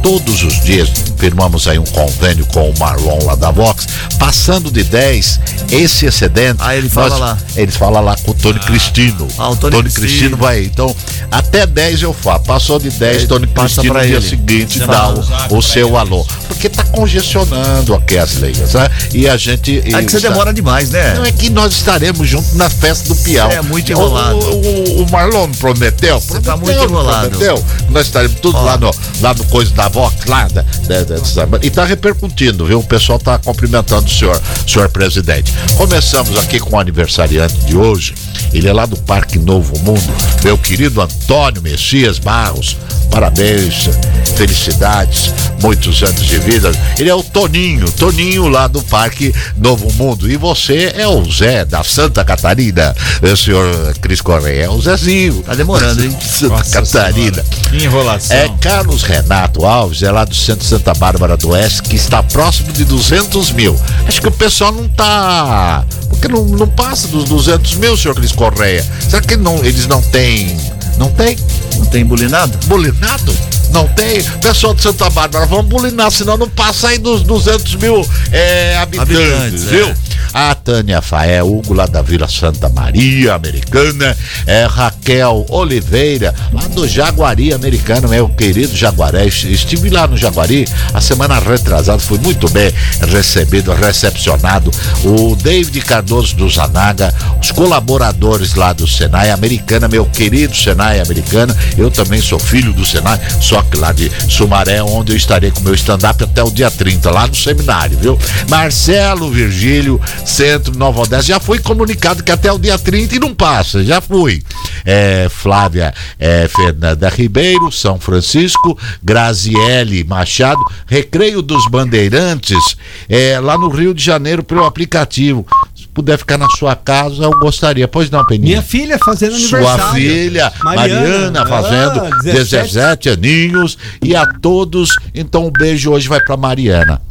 Speaker 2: todos os dias firmamos aí um convênio com o Marlon lá da Vox, passando de 10, esse excedente.
Speaker 1: Ah, ele fala
Speaker 2: nós-
Speaker 1: lá.
Speaker 2: Ele fala lá com o Tony Cristino.
Speaker 1: Ah, o Tony Cristino.
Speaker 2: Cristino vai. Então, até 10 eu falo. Passou de 10,
Speaker 1: É,
Speaker 2: Tony
Speaker 1: passa
Speaker 2: Cristino
Speaker 1: pra
Speaker 2: no dia
Speaker 1: ele.
Speaker 2: seguinte
Speaker 3: Você
Speaker 2: dá o, o seu
Speaker 3: ele.
Speaker 2: alô. Porque tá congestionando aqui as leigas, né? E a gente.
Speaker 1: É que você
Speaker 2: está-
Speaker 1: demora demais, né?
Speaker 2: não é que nós estaremos juntos na festa do Piau.
Speaker 1: É muito enrolado.
Speaker 2: O, o, o Marlon prometeu.
Speaker 1: Você tá muito enrolado.
Speaker 2: Prometeu. Nós estaremos tudo
Speaker 1: Ó.
Speaker 2: lá no, lá no coisa da Vox, lá da- da- da- e tá repercutindo, viu? O pessoal tá cumprimentando o senhor, senhor presidente. Começamos aqui com o aniversariante de hoje. Ele é lá do Parque Novo Mundo, meu querido Antônio Messias Barros. Parabéns, felicidades, muitos anos de vida. Ele é o Toninho, Toninho lá do Parque Novo Mundo. E você é o Zé da Santa Catarina, o senhor Cris Correia. É o Zezinho.
Speaker 1: Tá demorando, hein?
Speaker 2: Santa
Speaker 3: Nossa
Speaker 2: Catarina.
Speaker 3: Senhora. Que enrolação.
Speaker 2: É Carlos Renato Alves, é lá do Centro Santa Bárbara do Oeste, que está próximo de 200 mil. Acho que o pessoal não tá. Porque não, não passa dos 200 mil, senhor Cris Correia. Será que não, eles não têm. Não tem?
Speaker 1: Não tem bulinado?
Speaker 2: Bulinado? Não tem? Pessoal de Santa Bárbara, vamos bulinar, senão não passa aí dos 200 mil é, habitantes,
Speaker 1: Habitantes,
Speaker 2: viu?
Speaker 1: é.
Speaker 2: A Tânia Faé Hugo, lá da Vila Santa Maria, americana. É Raquel Oliveira, lá do Jaguari, americano, meu querido Jaguaré. Estive lá no Jaguari a semana retrasada, fui muito bem recebido, recepcionado. O David Cardoso do Zanaga, os colaboradores lá do Senai Americana, meu querido Senai Americana. Eu também sou filho do Senai, só que lá de Sumaré, onde eu estarei com meu stand-up até o dia 30, lá no seminário, viu? Marcelo Virgílio, Centro Nova Odessa, já foi comunicado que até o dia 30 e não passa, já fui. É, Flávia é, Fernanda Ribeiro, São Francisco, Graziele Machado, Recreio dos Bandeirantes, é, lá no Rio de Janeiro pelo aplicativo. Puder ficar na sua casa, eu gostaria. Pois não, Peninha?
Speaker 4: Minha filha fazendo aniversário.
Speaker 2: Sua filha, Mariana,
Speaker 4: Mariana,
Speaker 2: fazendo
Speaker 4: ah,
Speaker 2: 17.
Speaker 4: 17
Speaker 2: aninhos. E a todos, então um beijo hoje vai pra Mariana.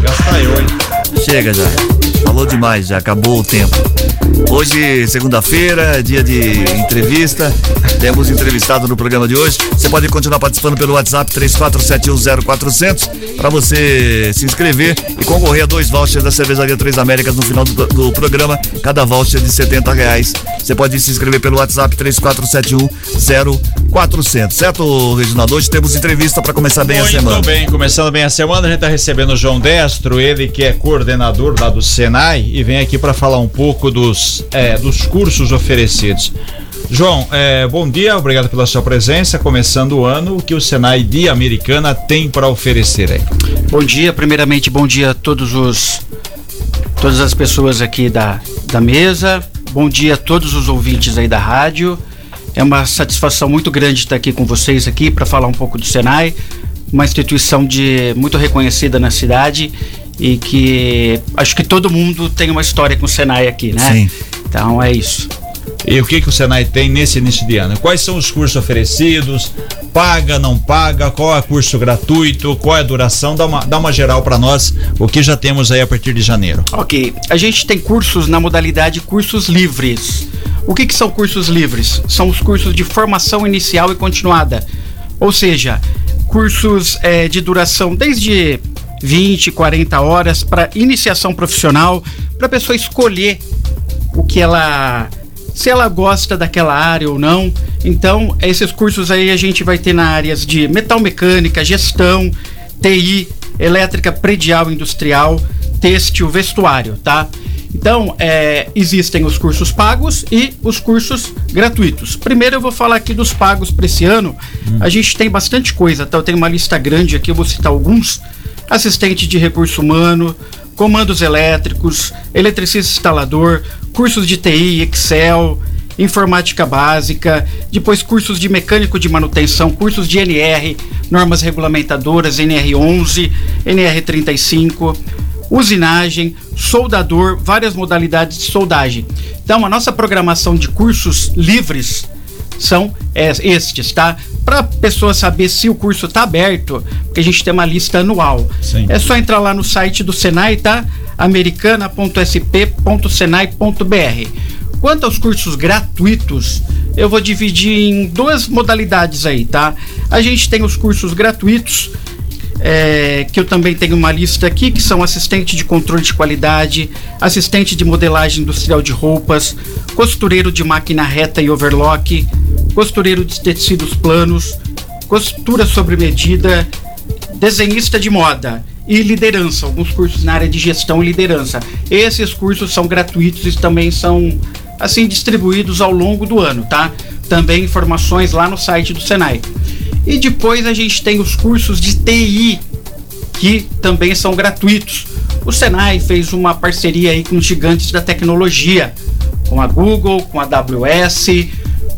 Speaker 3: Já saiu, hein?
Speaker 1: Chega já. Falou demais, já acabou o tempo. Hoje, segunda-feira, dia de entrevista. Temos entrevistado no programa de hoje. Você pode continuar participando pelo WhatsApp 34710400 para você se inscrever e concorrer a dois vouchers da Cervejaria Três Américas no final do, do programa. Cada voucher de 70 reais. Você pode se inscrever pelo WhatsApp 34710400. Certo, Reginaldo? Hoje temos entrevista para começar bem a
Speaker 3: Muito
Speaker 1: semana.
Speaker 3: bem, começando bem a semana, a gente está recebendo o João Destro, ele que é coordenador lá do Senai e vem aqui para falar um pouco dos, é, dos cursos oferecidos. João, é, bom dia, obrigado pela sua presença. Começando o ano, o que o Senai de Americana tem para oferecer aí?
Speaker 7: Bom dia, primeiramente bom dia a todos os todas as pessoas aqui da, da mesa. Bom dia a todos os ouvintes aí da rádio. É uma satisfação muito grande estar aqui com vocês aqui para falar um pouco do Senai, uma instituição de muito reconhecida na cidade e que acho que todo mundo tem uma história com o Senai aqui, né?
Speaker 1: Sim.
Speaker 7: Então é isso.
Speaker 3: E o que, que o Senai tem nesse início de ano? Quais são os cursos oferecidos? Paga, não paga? Qual é o curso gratuito? Qual é a duração? Dá uma, dá uma geral para nós, o que já temos aí a partir de janeiro.
Speaker 7: Ok, a gente tem cursos na modalidade cursos livres. O que, que são cursos livres? São os cursos de formação inicial e continuada. Ou seja, cursos eh, de duração desde 20, 40 horas para iniciação profissional, para a pessoa escolher o que ela. se ela gosta daquela área ou não. Então, esses cursos aí a gente vai ter na áreas de metal mecânica, gestão, TI, elétrica predial industrial, têxtil, vestuário, tá? Então, é, existem os cursos pagos e os cursos gratuitos. Primeiro eu vou falar aqui dos pagos para esse ano. A gente tem bastante coisa, tá? Eu tenho uma lista grande aqui, eu vou citar alguns. Assistente de recurso humano, comandos elétricos, eletricista instalador, cursos de TI, Excel, informática básica, depois cursos de mecânico de manutenção, cursos de NR, normas regulamentadoras, NR11, NR35, usinagem, soldador, várias modalidades de soldagem. Então, a nossa programação de cursos livres são estes, tá? Para a pessoa saber se o curso está aberto, porque a gente tem uma lista anual.
Speaker 3: Sim.
Speaker 7: É só entrar lá no site do Senai, tá? americana.sp.senai.br. Quanto aos cursos gratuitos, eu vou dividir em duas modalidades aí, tá? A gente tem os cursos gratuitos, é, que eu também tenho uma lista aqui, que são assistente de controle de qualidade, assistente de modelagem industrial de roupas, costureiro de máquina reta e overlock, costureiro de tecidos planos, costura sobre medida, desenhista de moda e liderança, alguns cursos na área de gestão e liderança. Esses cursos são gratuitos e também são assim distribuídos ao longo do ano, tá? Também informações lá no site do Senai. E depois a gente tem os cursos de TI que também são gratuitos. O Senai fez uma parceria aí com os gigantes da tecnologia, com a Google, com a AWS,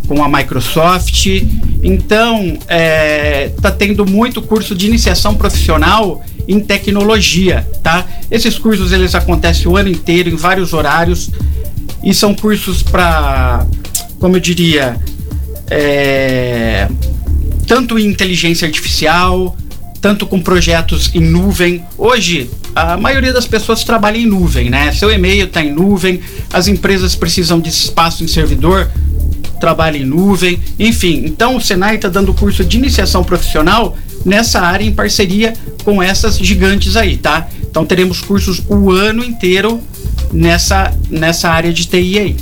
Speaker 7: com a Microsoft. Então, é, tá tendo muito curso de iniciação profissional em tecnologia, tá? Esses cursos eles acontecem o ano inteiro em vários horários e são cursos para, como eu diria, é, tanto em inteligência artificial, tanto com projetos em nuvem. Hoje, a maioria das pessoas trabalha em nuvem, né? Seu e-mail está em nuvem, as empresas precisam de espaço em servidor, trabalha em nuvem, enfim. Então, o Senai está dando curso de iniciação profissional nessa área em parceria com essas gigantes aí, tá? Então, teremos cursos o ano inteiro nessa, nessa área de TI aí.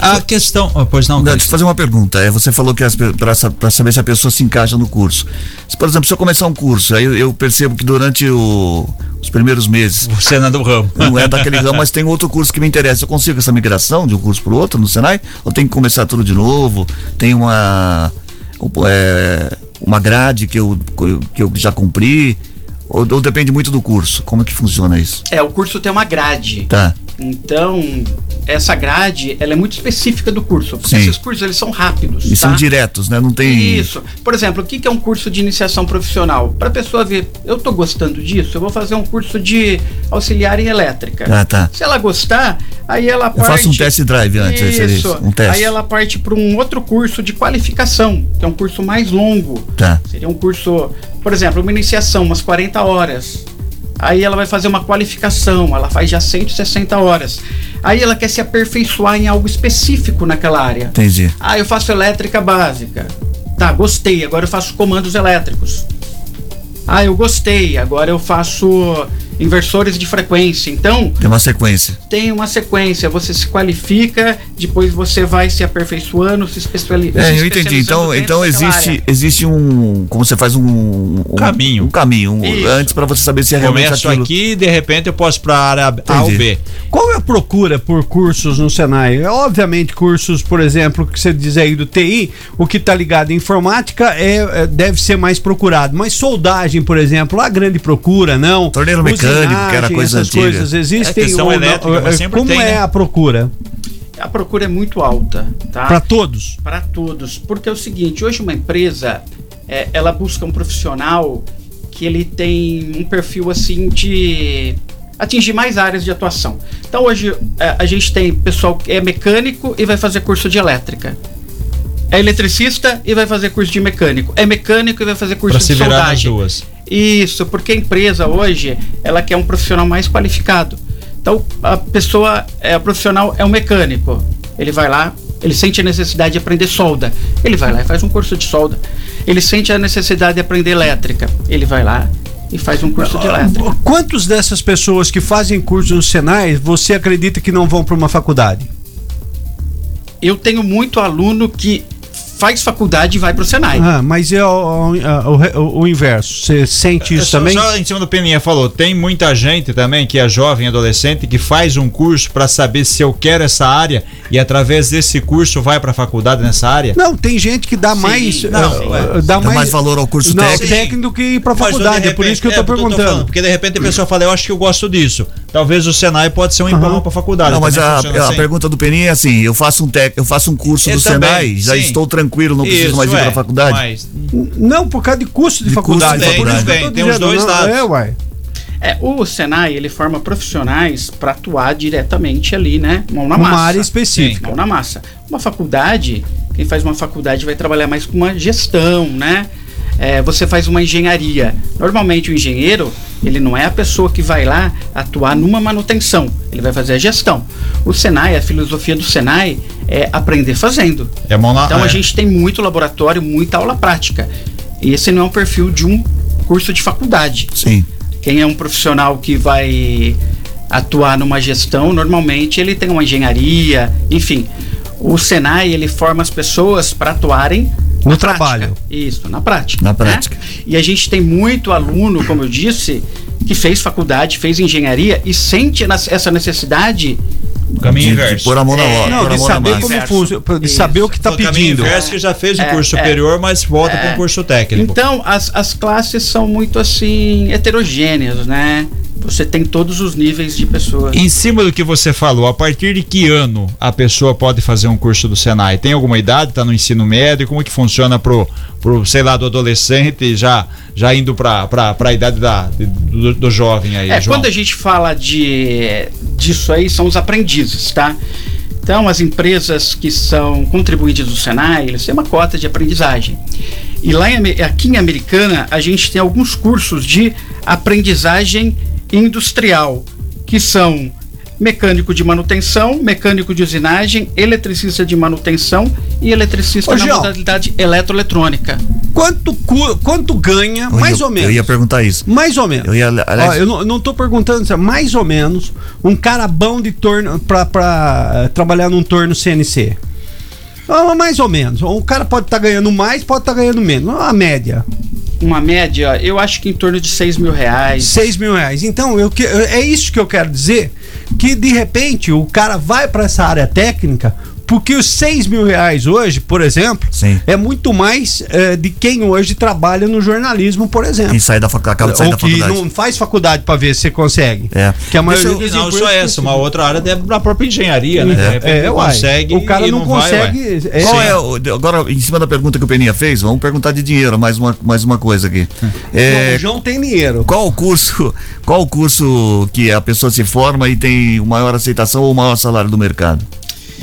Speaker 3: A questão. oh, pois não,
Speaker 1: deixa eu fazer uma pergunta. É, você falou que para saber se a pessoa se encaixa no curso. Se, por exemplo, se eu começar um curso, aí eu, eu percebo que durante o- os primeiros meses
Speaker 3: Você não é do ramo.
Speaker 1: não é daquele ramo, mas tem outro curso que me interessa. Eu consigo essa migração de um curso para o outro no Senai? Ou tem que começar tudo de novo? Tem uma é, uma grade que eu, que eu já cumpri? Ou, ou depende muito do curso? Como é que funciona isso?
Speaker 7: É, o curso tem uma grade.
Speaker 1: Tá.
Speaker 7: Então, essa grade, ela é muito específica do curso, porque
Speaker 1: Sim.
Speaker 7: esses cursos eles são rápidos,
Speaker 1: E
Speaker 7: tá?
Speaker 1: são diretos, né? Não tem.
Speaker 7: Isso. Por exemplo, o que é um curso de iniciação profissional? Para a pessoa ver, eu tô gostando disso, eu vou fazer um curso de auxiliar em elétrica.
Speaker 1: Ah, tá.
Speaker 7: Se ela gostar, aí ela
Speaker 1: Eu
Speaker 7: parte.
Speaker 1: faço um test drive antes, seria
Speaker 7: Isso.
Speaker 1: isso, um teste.
Speaker 7: Aí ela parte para um outro curso de qualificação, que é um curso mais longo.
Speaker 1: Tá.
Speaker 7: Seria um curso, por exemplo, uma iniciação, umas 40 horas. Aí ela vai fazer uma qualificação, ela faz já 160 horas. Aí ela quer se aperfeiçoar em algo específico naquela área.
Speaker 1: Entendi.
Speaker 7: Ah, eu faço elétrica básica. Tá, gostei. Agora eu faço comandos elétricos. Ah, eu gostei. Agora eu faço inversores de frequência. Então,
Speaker 1: Tem uma sequência.
Speaker 7: tem uma sequência. Você se qualifica, depois você vai se aperfeiçoando, se especializando.
Speaker 1: É, eu entendi. Então, então existe, existe um. Como você faz um. um
Speaker 3: Caminho.
Speaker 1: Um caminho. um- antes para você saber se é realmente
Speaker 3: Começo
Speaker 1: aquilo.
Speaker 3: aqui e de repente eu posso para a área A ou. B.
Speaker 4: Qual é a procura por cursos no Senai? É, Obviamente, cursos, por exemplo, que você diz aí do TI, o que está ligado em informática é, é- deve ser mais procurado. Mas soldagem, por exemplo, a grande procura, não.
Speaker 1: Torneiro mecânico, que era coisa
Speaker 4: essas
Speaker 1: antiga.
Speaker 4: coisas existem.
Speaker 3: É
Speaker 4: ou não?
Speaker 3: elétrica, mas sempre
Speaker 4: Como
Speaker 3: tem,
Speaker 4: é
Speaker 3: né?
Speaker 4: a procura?
Speaker 7: A procura é muito alta, tá?
Speaker 4: Para todos?
Speaker 7: para todos. Porque é o seguinte, hoje uma empresa, é, ela busca um profissional que ele tem um perfil assim de atingir mais áreas de atuação. Então hoje é, a gente tem pessoal que é mecânico e vai fazer curso de elétrica. É eletricista e vai fazer curso de mecânico. É mecânico e vai fazer curso
Speaker 3: Para
Speaker 7: de
Speaker 3: se virar nas
Speaker 7: soldagem.
Speaker 3: duas.
Speaker 7: Isso, porque a empresa hoje, ela quer um profissional mais qualificado. Então, a pessoa, é, o profissional é um mecânico. Ele vai lá, ele sente a necessidade de aprender solda. Ele vai lá e faz um curso de solda. Ele sente a necessidade de aprender elétrica. Ele vai lá e faz um curso de elétrica.
Speaker 4: Quantos dessas pessoas que fazem curso no Senai você acredita que não vão para uma faculdade?
Speaker 7: Eu tenho muito aluno que faz faculdade e vai para o Senai.
Speaker 4: Ah, mas é o, o- o- o inverso. Você sente isso
Speaker 3: Só-
Speaker 4: também?
Speaker 3: Só em cima do Peninha falou, tem muita gente também que é jovem, adolescente, que faz um curso para saber se eu quero essa área e através desse curso vai para a faculdade nessa área.
Speaker 4: Não, tem gente que dá
Speaker 7: Sim,
Speaker 4: mais.
Speaker 7: não,
Speaker 4: ah,
Speaker 7: é.
Speaker 4: dá,
Speaker 1: Dá mais valor ao curso
Speaker 4: não,
Speaker 1: técnico.
Speaker 4: técnico que ir pra
Speaker 3: Mas,
Speaker 4: faculdade.
Speaker 3: de
Speaker 4: é por isso que eu
Speaker 3: repente-
Speaker 4: tô
Speaker 3: é, falando,
Speaker 4: perguntando.
Speaker 3: porque de repente a pessoa fala, eu acho que eu gosto disso. Talvez o Senai pode ser um empurrão para a faculdade.
Speaker 1: Não, mas a, a
Speaker 3: assim?
Speaker 1: pergunta do Peninha é assim: eu faço um, tec, eu faço um curso
Speaker 3: Eu
Speaker 1: do
Speaker 3: também,
Speaker 1: Senai, já
Speaker 3: sim.
Speaker 1: estou tranquilo, não preciso
Speaker 3: Isso,
Speaker 1: mais ir
Speaker 3: é,
Speaker 1: para a faculdade.
Speaker 3: mas
Speaker 4: Não, por causa de custo de,
Speaker 1: De
Speaker 4: faculdade.
Speaker 1: custo de
Speaker 3: faculdade.
Speaker 4: tô
Speaker 3: Tem os
Speaker 4: dizendo,
Speaker 3: dois
Speaker 4: não,
Speaker 3: lados.
Speaker 4: É, uai.
Speaker 7: É, o Senai, ele forma profissionais para atuar diretamente ali, né? Mão na
Speaker 4: Uma
Speaker 7: massa.
Speaker 4: área específica.
Speaker 7: Mão na massa. Uma faculdade, quem faz uma faculdade vai trabalhar mais com uma gestão, né? É, você faz uma engenharia. Normalmente o engenheiro, ele não é a pessoa que vai lá atuar numa manutenção, ele vai fazer a gestão. O Senai, a filosofia do Senai é aprender fazendo.
Speaker 3: é na
Speaker 7: Então
Speaker 3: é.
Speaker 7: a gente tem muito laboratório, muita aula prática. Esse não é um perfil de um curso de faculdade.
Speaker 1: Sim.
Speaker 7: Quem é um profissional que vai atuar numa gestão, normalmente ele tem uma engenharia, enfim. O Senai, ele forma as pessoas para atuarem
Speaker 4: No
Speaker 7: na
Speaker 4: trabalho.
Speaker 7: prática. Isso, na prática.
Speaker 1: Na
Speaker 7: né?
Speaker 1: prática.
Speaker 7: E a gente tem muito aluno, como eu disse, que fez faculdade, fez engenharia e sente essa necessidade
Speaker 3: O caminho
Speaker 1: De, de
Speaker 3: inverso.
Speaker 1: pôr a mão na
Speaker 7: É,
Speaker 1: hora.
Speaker 4: Não,
Speaker 1: pôr a
Speaker 4: de saber como
Speaker 7: Inverso.
Speaker 4: funciona, de
Speaker 7: Isso.
Speaker 4: saber o que está
Speaker 3: o caminho
Speaker 4: pedindo.
Speaker 3: inverso que já fez o
Speaker 7: É,
Speaker 3: curso
Speaker 7: é.
Speaker 3: superior, mas volta para um curso técnico.
Speaker 7: Então, as, as classes são muito assim, heterogêneas, né? Você tem todos os níveis de pessoas.
Speaker 3: Em cima do que você falou, a partir de que ano a pessoa pode fazer um curso do Senai? Tem alguma idade? Está no ensino médio? Como que funciona pro, pro sei lá, do adolescente já, já indo para a idade da, do, do jovem aí,
Speaker 7: É,
Speaker 3: João?
Speaker 7: quando a gente fala de disso aí, são os aprendizes, tá? Então, as empresas que são contribuintes do Senai, eles têm uma cota de aprendizagem. E lá em, aqui em Americana, a gente tem alguns cursos de aprendizagem industrial, que são mecânico de manutenção, mecânico de usinagem, eletricista de manutenção e eletricista
Speaker 4: Ô,
Speaker 7: na modalidade eletroeletrônica.
Speaker 4: Quanto, quanto ganha,
Speaker 1: Eu
Speaker 4: mais
Speaker 1: ia-
Speaker 4: ou menos?
Speaker 1: Eu ia perguntar isso.
Speaker 4: Mais ou menos.
Speaker 1: Eu ia- aliás-
Speaker 4: Ó, eu não, não tô perguntando, isso, mais ou menos, um cara bom de torno pra, pra eh, trabalhar num torno CNC. Ah, mais ou menos. O cara pode estar ganhando mais, pode estar ganhando menos. A média.
Speaker 7: Uma média, eu acho que em torno de 6 mil reais.
Speaker 4: 6 mil reais. Então, eu, é isso que eu quero dizer. Que de repente o cara vai para essa área técnica. Porque os 6 mil reais hoje, por exemplo,
Speaker 1: Sim.
Speaker 4: é muito mais eh, de quem hoje trabalha no jornalismo, por exemplo.
Speaker 1: Quem sai da faculdade, acaba de sair
Speaker 4: Ou
Speaker 1: da
Speaker 4: que
Speaker 1: faculdade.
Speaker 4: não faz faculdade para ver se você consegue.
Speaker 1: É.
Speaker 4: Que a maioria
Speaker 1: Deixa eu-
Speaker 3: E não só essa, uma outra área é da própria engenharia, né?
Speaker 4: É, uai.
Speaker 3: consegue
Speaker 4: o cara
Speaker 3: e
Speaker 4: não,
Speaker 3: vai, ué.
Speaker 4: consegue. é,
Speaker 1: Qual é o- agora, em cima da pergunta que o Peninha fez, vamos perguntar de dinheiro, mais uma, mais uma coisa aqui. É,
Speaker 4: o João tem dinheiro.
Speaker 1: qual o curso, qual o curso que a pessoa se forma e tem o maior aceitação ou o maior salário do mercado?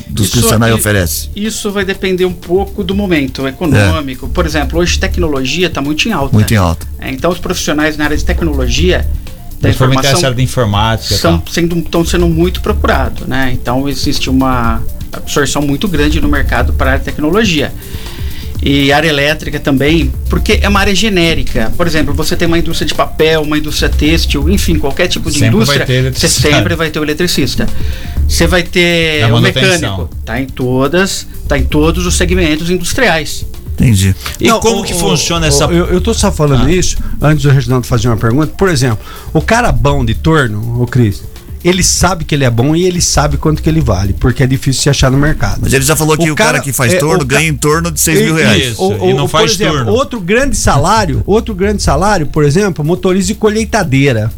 Speaker 1: Dos que o
Speaker 7: Isso
Speaker 1: Senai
Speaker 7: aqui-
Speaker 1: oferece.
Speaker 7: Isso vai depender um pouco do momento econômico. Por exemplo, hoje tecnologia está muito em alta.
Speaker 1: Muito em alta.
Speaker 7: É, então, os profissionais na área de tecnologia da
Speaker 3: Principalmente
Speaker 7: informação
Speaker 3: área de informática e
Speaker 7: estão
Speaker 3: tal.
Speaker 7: sendo, estão sendo muito procurados. Né? Então, existe uma absorção muito grande no mercado para a área de tecnologia. E área elétrica também, porque é uma área genérica. Por exemplo, você tem uma indústria de papel, uma indústria têxtil, enfim, qualquer tipo de
Speaker 3: Sempre vai
Speaker 7: indústria, você sempre vai ter o eletricista. Você vai ter
Speaker 3: Na
Speaker 7: o mecânico. Tá em todas, tá em todos os segmentos industriais.
Speaker 1: Entendi.
Speaker 3: E
Speaker 4: Não,
Speaker 3: como
Speaker 4: o-
Speaker 3: que
Speaker 4: o-
Speaker 3: funciona
Speaker 4: o-
Speaker 3: essa.
Speaker 4: Eu, eu tô só falando
Speaker 3: Ah.
Speaker 4: isso antes do Reginaldo fazer uma pergunta. Por exemplo, o cara bom de torno, o Cris, ele sabe que ele é bom e ele sabe quanto que ele vale, porque é difícil se achar no mercado.
Speaker 1: Mas ele já falou que o, cara, que faz
Speaker 4: é,
Speaker 1: torno
Speaker 4: o ca-
Speaker 1: ganha em torno de 6 mil
Speaker 4: Isso,
Speaker 1: reais.
Speaker 3: Isso, e não faz
Speaker 4: exemplo,
Speaker 3: turno.
Speaker 4: Outro grande salário, outro grande salário, por exemplo, motorista de colheitadeira.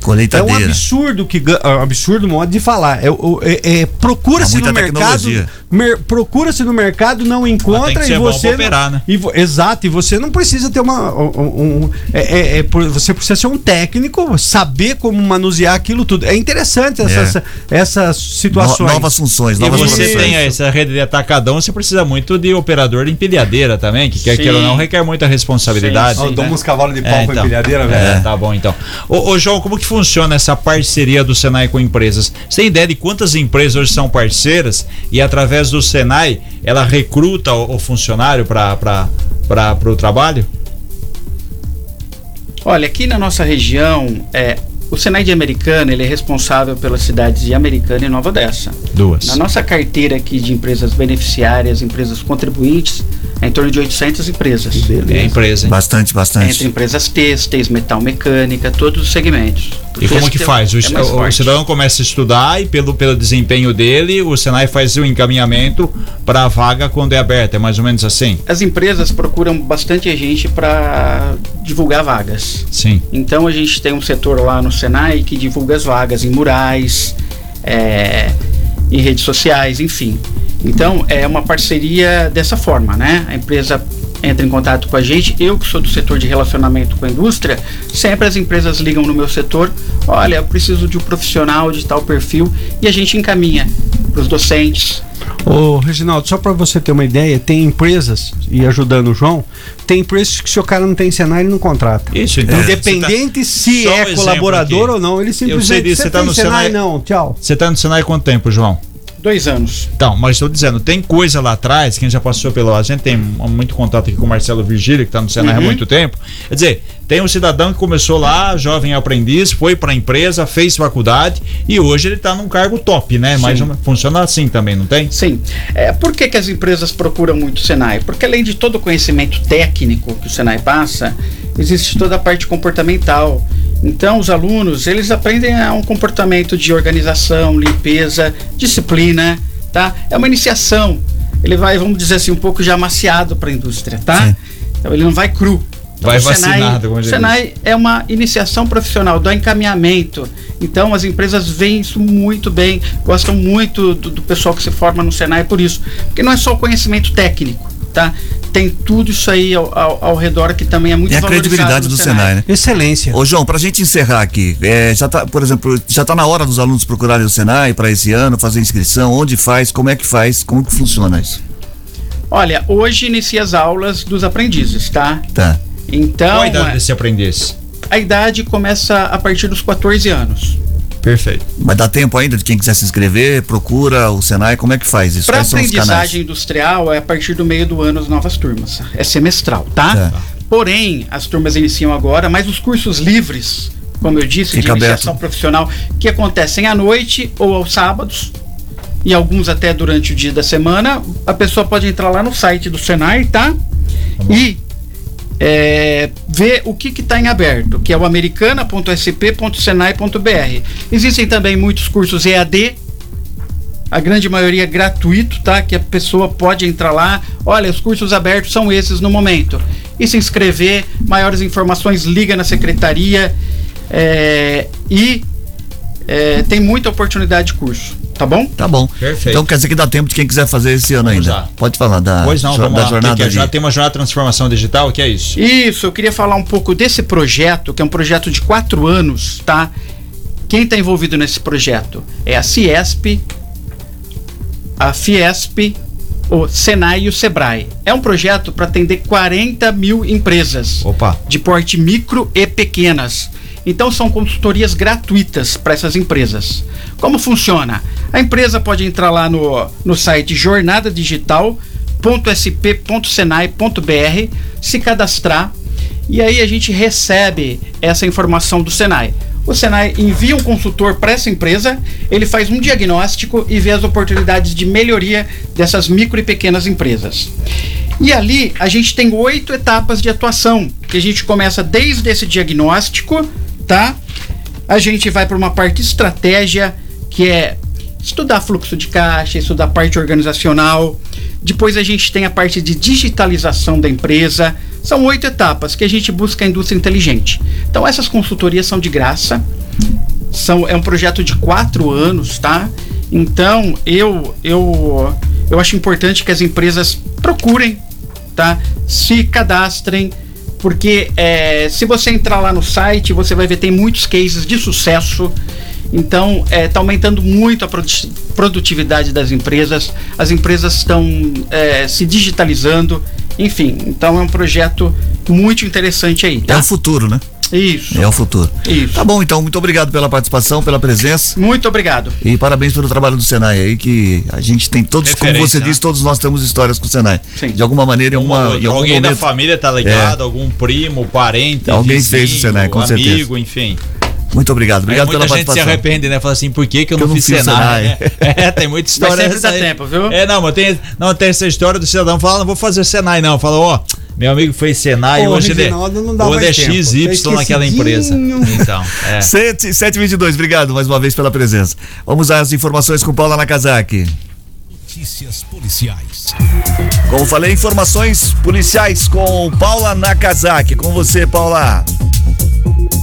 Speaker 4: É um
Speaker 1: Colheitadeira.
Speaker 4: absurdo que é um absurdo modo de falar. É, é- é, procura-se no mercado, mer- procura-se no mercado, não encontra e você
Speaker 3: pra operar,
Speaker 4: não-
Speaker 3: né?
Speaker 4: e exato, e você não precisa ter uma um, um- é, é- é você precisa ser um técnico, saber como manusear aquilo tudo. É interessante essa-
Speaker 1: É.
Speaker 4: essa- essas
Speaker 1: No-
Speaker 4: situações.
Speaker 1: novas funções,
Speaker 3: E
Speaker 1: novas
Speaker 3: você
Speaker 1: profissões.
Speaker 3: tem essa rede de atacadão, você precisa muito de operador de empilhadeira também, que quer queira ou não requer muita responsabilidade.
Speaker 7: Sim, sim.
Speaker 3: Né?
Speaker 4: uns cavalos de pau
Speaker 3: É, então.
Speaker 4: empilhadeira,
Speaker 3: É,
Speaker 4: velho.
Speaker 3: tá bom então. Ô, ô, João, como que funciona essa parceria do Senai com empresas? Você tem ideia de quantas empresas hoje são parceiras e através do Senai ela recruta o, o funcionário para o trabalho?
Speaker 7: Olha, aqui na nossa região, é, o Senai de Americana ele é responsável pelas cidades de Americana e Nova Odessa.
Speaker 3: Duas.
Speaker 7: Na nossa carteira aqui de empresas beneficiárias, empresas contribuintes, É em torno de 800 empresas.
Speaker 3: É empresa, hein?
Speaker 1: Bastante, bastante.
Speaker 7: Entre empresas têxteis, metal mecânica, todos os segmentos.
Speaker 3: E como que faz? O,
Speaker 7: É
Speaker 3: o- o cidadão começa a estudar e pelo, pelo desempenho dele, o Senai faz o encaminhamento para a vaga quando é aberta. É mais ou menos assim?
Speaker 7: As empresas procuram bastante gente para divulgar vagas.
Speaker 3: Sim.
Speaker 7: Então a gente tem um setor lá no Senai que divulga as vagas em murais, é, em redes sociais, enfim. Então é uma parceria dessa forma, né? A empresa entra em contato com a gente. Eu que sou do setor de relacionamento com a indústria, sempre as empresas ligam no meu setor. Olha, eu preciso de um profissional de tal perfil e a gente encaminha para os docentes.
Speaker 4: Ô, Reginaldo, só para você ter uma ideia, tem empresas, e ajudando o João, tem empresas que se o cara não tem Senai, ele não contrata.
Speaker 3: Isso, então.
Speaker 4: Independente se
Speaker 3: Só um
Speaker 4: é
Speaker 3: exemplo
Speaker 4: colaborador
Speaker 3: aqui.
Speaker 4: ou não, ele
Speaker 3: sei
Speaker 4: simplesmente
Speaker 3: disso, você tá
Speaker 4: tem
Speaker 3: no
Speaker 4: Senai,
Speaker 3: Senai?
Speaker 4: não, tchau.
Speaker 3: Você tá no Senai há quanto tempo, João?
Speaker 7: Dois anos.
Speaker 3: Então, mas estou dizendo, tem coisa lá atrás, quem já passou pelo. A gente tem muito contato aqui com o Marcelo Virgílio, que está no Senai há muito tempo. Quer dizer, tem um cidadão que começou lá, jovem aprendiz, foi para a empresa, fez faculdade e hoje ele está num cargo top, né? Mas funciona assim também, não tem?
Speaker 7: Sim. É, por que, que as empresas procuram muito o Senai? Porque além de todo o conhecimento técnico que o Senai passa, existe toda a parte comportamental. Então, os alunos, eles aprendem a um comportamento de organização, limpeza, disciplina, tá? É uma iniciação. Ele vai, vamos dizer assim, um pouco já amaciado para a indústria, tá?
Speaker 1: Sim.
Speaker 7: Então, ele não vai cru. Então,
Speaker 3: Vai
Speaker 7: o Senai-
Speaker 3: vacinado, como
Speaker 7: o Senai é uma iniciação profissional, do encaminhamento. Então as empresas veem isso muito bem, gostam muito do, do pessoal que se forma no Senai por isso. Porque não é só o conhecimento técnico, tá? Tem tudo isso aí ao, ao, ao redor que também é muito
Speaker 1: E a credibilidade do Senai, né?
Speaker 4: Excelência.
Speaker 1: Ô João, pra gente encerrar aqui, é, já tá, por exemplo, já tá na hora dos alunos procurarem o Senai para esse ano, fazer inscrição, onde faz, como é que faz, como que funciona isso?
Speaker 7: Olha, hoje inicia as aulas dos aprendizes, tá?
Speaker 1: Tá.
Speaker 7: Então,
Speaker 3: Qual a idade
Speaker 7: é,
Speaker 3: desse aprendiz?
Speaker 7: a idade começa a partir dos 14 anos.
Speaker 3: Perfeito.
Speaker 1: Mas dá tempo ainda de quem quiser se inscrever, procura o Senai, como é que faz isso?
Speaker 7: Para aprendizagem industrial é a partir do meio do ano as novas turmas. É semestral, tá?
Speaker 1: Tá.
Speaker 7: Porém, as turmas iniciam agora, mas os cursos livres, como eu disse,
Speaker 1: Fica
Speaker 7: de iniciação profissional, que acontecem à noite ou aos sábados, e alguns até durante o dia da semana, a pessoa pode entrar lá no site do Senai, tá? E é, ver o que está em aberto, que é o americana.sp.senai.br. Existem também muitos cursos EAD, a grande maioria gratuito, tá? Que a pessoa pode entrar lá. Olha, os cursos abertos são esses no momento. E se inscrever, maiores informações, liga na secretaria. é, e é, tem muita oportunidade de curso, tá bom?
Speaker 1: Tá bom.
Speaker 3: Perfeito.
Speaker 1: Então quer dizer que dá tempo de quem quiser fazer esse ano
Speaker 3: Vamos
Speaker 1: ainda.
Speaker 3: lá.
Speaker 1: Pode falar da,
Speaker 3: Pois não,
Speaker 1: jo-
Speaker 3: vamos
Speaker 1: da
Speaker 3: lá. O que
Speaker 1: jornada
Speaker 3: que é?
Speaker 1: de...
Speaker 3: Já tem uma jornada de transformação digital, o que é isso?
Speaker 7: Isso, eu queria falar um pouco desse projeto, que é um projeto de quatro anos, tá? Quem está envolvido nesse projeto é a Ciesp, a Fiesp, o Senai e o Sebrae. É um projeto para atender 40 mil empresas
Speaker 3: Opa.
Speaker 7: de porte micro e pequenas. Então são consultorias gratuitas para essas empresas. Como funciona? A empresa pode entrar lá no, no site jornadadigital.sp.senai.br, se cadastrar e aí a gente recebe essa informação do Senai. O Senai envia um consultor para essa empresa, ele faz um diagnóstico e vê as oportunidades de melhoria dessas micro e pequenas empresas. E ali a gente tem oito etapas de atuação, que a gente começa desde esse diagnóstico, tá? A gente vai para uma parte estratégia, que é estudar fluxo de caixa, estudar parte organizacional. Depois a gente tem a parte de digitalização da empresa. São oito etapas que a gente busca a indústria inteligente. Então essas consultorias são de graça. São, é um projeto de quatro anos, tá? Então eu eu eu acho importante que as empresas procurem, tá? Se cadastrem, porque é, se você entrar lá no site, você vai ver tem muitos cases de sucesso. Então, está aumentando muito a produti- produtividade das empresas, as empresas estão é, se digitalizando, enfim. Então, é um projeto muito interessante aí,
Speaker 1: É
Speaker 7: tá?
Speaker 1: o futuro, né?
Speaker 7: Isso,
Speaker 1: É o futuro.
Speaker 7: isso.
Speaker 1: Tá bom, então, muito obrigado pela participação, pela presença.
Speaker 7: Muito obrigado.
Speaker 1: E parabéns pelo trabalho do Senai aí, que a gente tem todos, como você
Speaker 3: né?
Speaker 1: disse, todos nós temos histórias com o Senai.
Speaker 7: Sim.
Speaker 1: De alguma maneira, em, uma, em algum
Speaker 3: alguém da
Speaker 1: momento.
Speaker 3: família tá ligado, algum primo, parente,
Speaker 1: Alguém
Speaker 3: vizinho,
Speaker 1: fez o Senai, com
Speaker 3: amigo,
Speaker 1: certeza.
Speaker 3: enfim.
Speaker 1: Muito obrigado. Obrigado
Speaker 3: Aí
Speaker 1: pela
Speaker 3: muita gente se
Speaker 1: participação.
Speaker 3: arrepende, né? Fala assim, por que, que eu
Speaker 1: Que eu
Speaker 3: não
Speaker 1: não
Speaker 3: fiz
Speaker 1: fiz
Speaker 3: Senai?
Speaker 1: Senai.
Speaker 3: né? É, tem muita história.
Speaker 7: sempre
Speaker 3: dessa
Speaker 7: dá
Speaker 3: aí.
Speaker 7: tempo, viu?
Speaker 3: É, não, mas tem, não, tem essa história do cidadão fala, não vou fazer Senai, não. Fala, ó, meu amigo fez Senai,
Speaker 4: Ô,
Speaker 3: hoje ele,
Speaker 4: não
Speaker 3: hoje
Speaker 4: mais
Speaker 3: é
Speaker 4: tempo.
Speaker 3: XY naquela empresa. Então, é.
Speaker 1: 7, 722, obrigado mais uma vez pela presença. Vamos às informações com Paula Nakazaki.
Speaker 5: Notícias policiais.
Speaker 1: Como falei, informações policiais com Paula Nakazaki. Com você, Paula.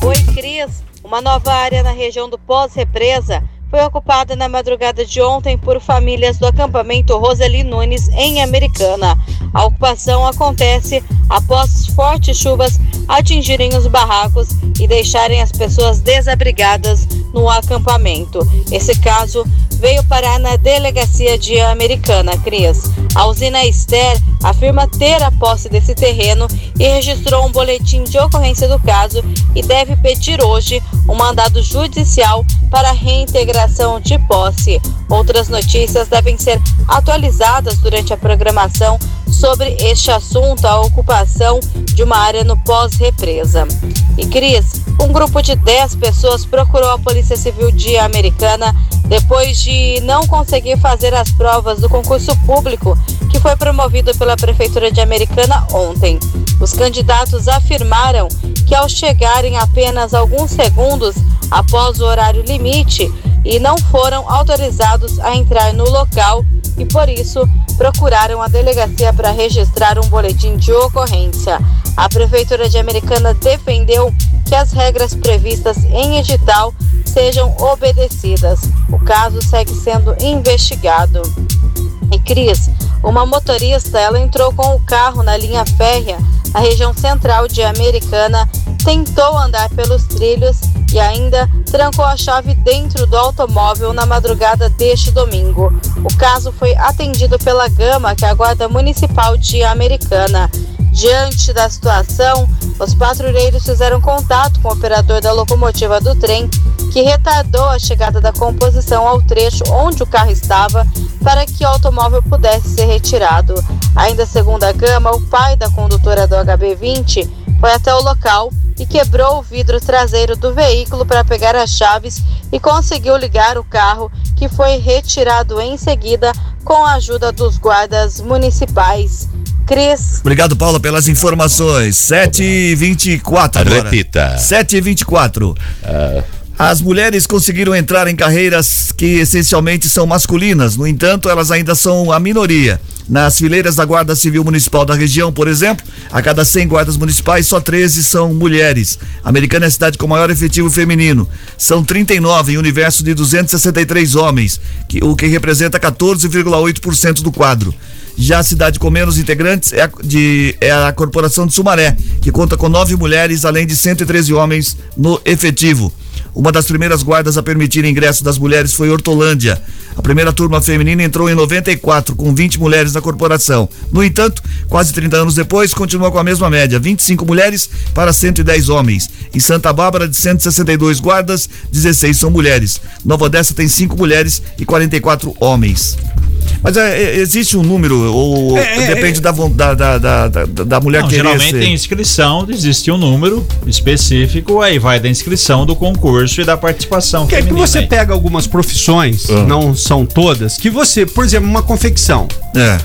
Speaker 6: Oi, Cris. Uma nova área na região do Pós-Represa foi ocupada na madrugada de ontem por famílias do acampamento Roseli Nunes, em Americana. A ocupação acontece após fortes chuvas atingirem os barracos e deixarem as pessoas desabrigadas no acampamento. Esse caso veio parar na delegacia de Americana, Cris. A usina Ester afirma ter a posse desse terreno e registrou um boletim de ocorrência do caso e deve pedir hoje um mandado judicial para reintegração de posse. Outras notícias devem ser atualizadas durante a programação sobre este assunto, a ocupação de uma área no pós-represa. E Cris, um grupo de 10 pessoas procurou a Polícia Civil de Americana depois de não conseguir fazer as provas do concurso público que foi promovido pela Prefeitura de Americana ontem. Os candidatos afirmaram que ao chegarem apenas alguns segundos após o horário limite e não foram autorizados a entrar no local e por isso procuraram a delegacia para registrar um boletim de ocorrência. A Prefeitura de Americana defendeu que as regras previstas em edital sejam obedecidas. O caso segue sendo investigado. E Cris, uma motorista, ela entrou com o carro na linha férrea, na região central de Americana, tentou andar pelos trilhos e ainda trancou a chave dentro do automóvel na madrugada deste domingo. O caso foi atendido pela Gama, que é a Guarda Municipal de Americana. Diante da situação, os patrulheiros fizeram contato com o operador da locomotiva do trem, que retardou a chegada da composição ao trecho onde o carro estava para que o automóvel pudesse ser retirado. Ainda segundo a Gama, o pai da condutora do HB20 foi até o local e quebrou o vidro traseiro do veículo para pegar as chaves e conseguiu ligar o carro, que foi retirado em seguida com a ajuda dos guardas municipais. Cris.
Speaker 1: Obrigado, Paula, pelas informações. 7h24 agora.
Speaker 2: Repita.
Speaker 1: 7h24. As mulheres conseguiram entrar em carreiras que essencialmente são masculinas, no entanto, elas ainda são a minoria. Nas fileiras da Guarda Civil Municipal da região, por exemplo, a cada 100 guardas municipais, só 13 são mulheres. A Americana é a cidade com maior efetivo feminino. São 39 em um universo de 263 homens, que, o que representa 14,8% do quadro. Já a cidade com menos integrantes é a, de, é a Corporação de Sumaré, que conta com nove mulheres, além de 113 homens no efetivo. Uma das primeiras guardas a permitir ingresso das mulheres foi Hortolândia. A primeira turma feminina entrou em 94, com 20 mulheres na corporação. No entanto, quase 30 anos depois, continua com a mesma média: 25 mulheres para 110 homens. Em Santa Bárbara, de 162 guardas, 16 são mulheres. Nova Odessa tem 5 mulheres e 44 homens. Mas é, é, existe um número, ou
Speaker 4: É, é,
Speaker 1: depende da, von- da, da, da, da, da mulher
Speaker 3: Não,
Speaker 1: querer
Speaker 3: geralmente
Speaker 1: ser.
Speaker 3: tem inscrição, existe um número específico, aí vai da inscrição do concurso e da participação
Speaker 4: Que é que você
Speaker 3: aí.
Speaker 4: pega algumas profissões, não são todas, que você, por exemplo, uma confecção.
Speaker 1: É.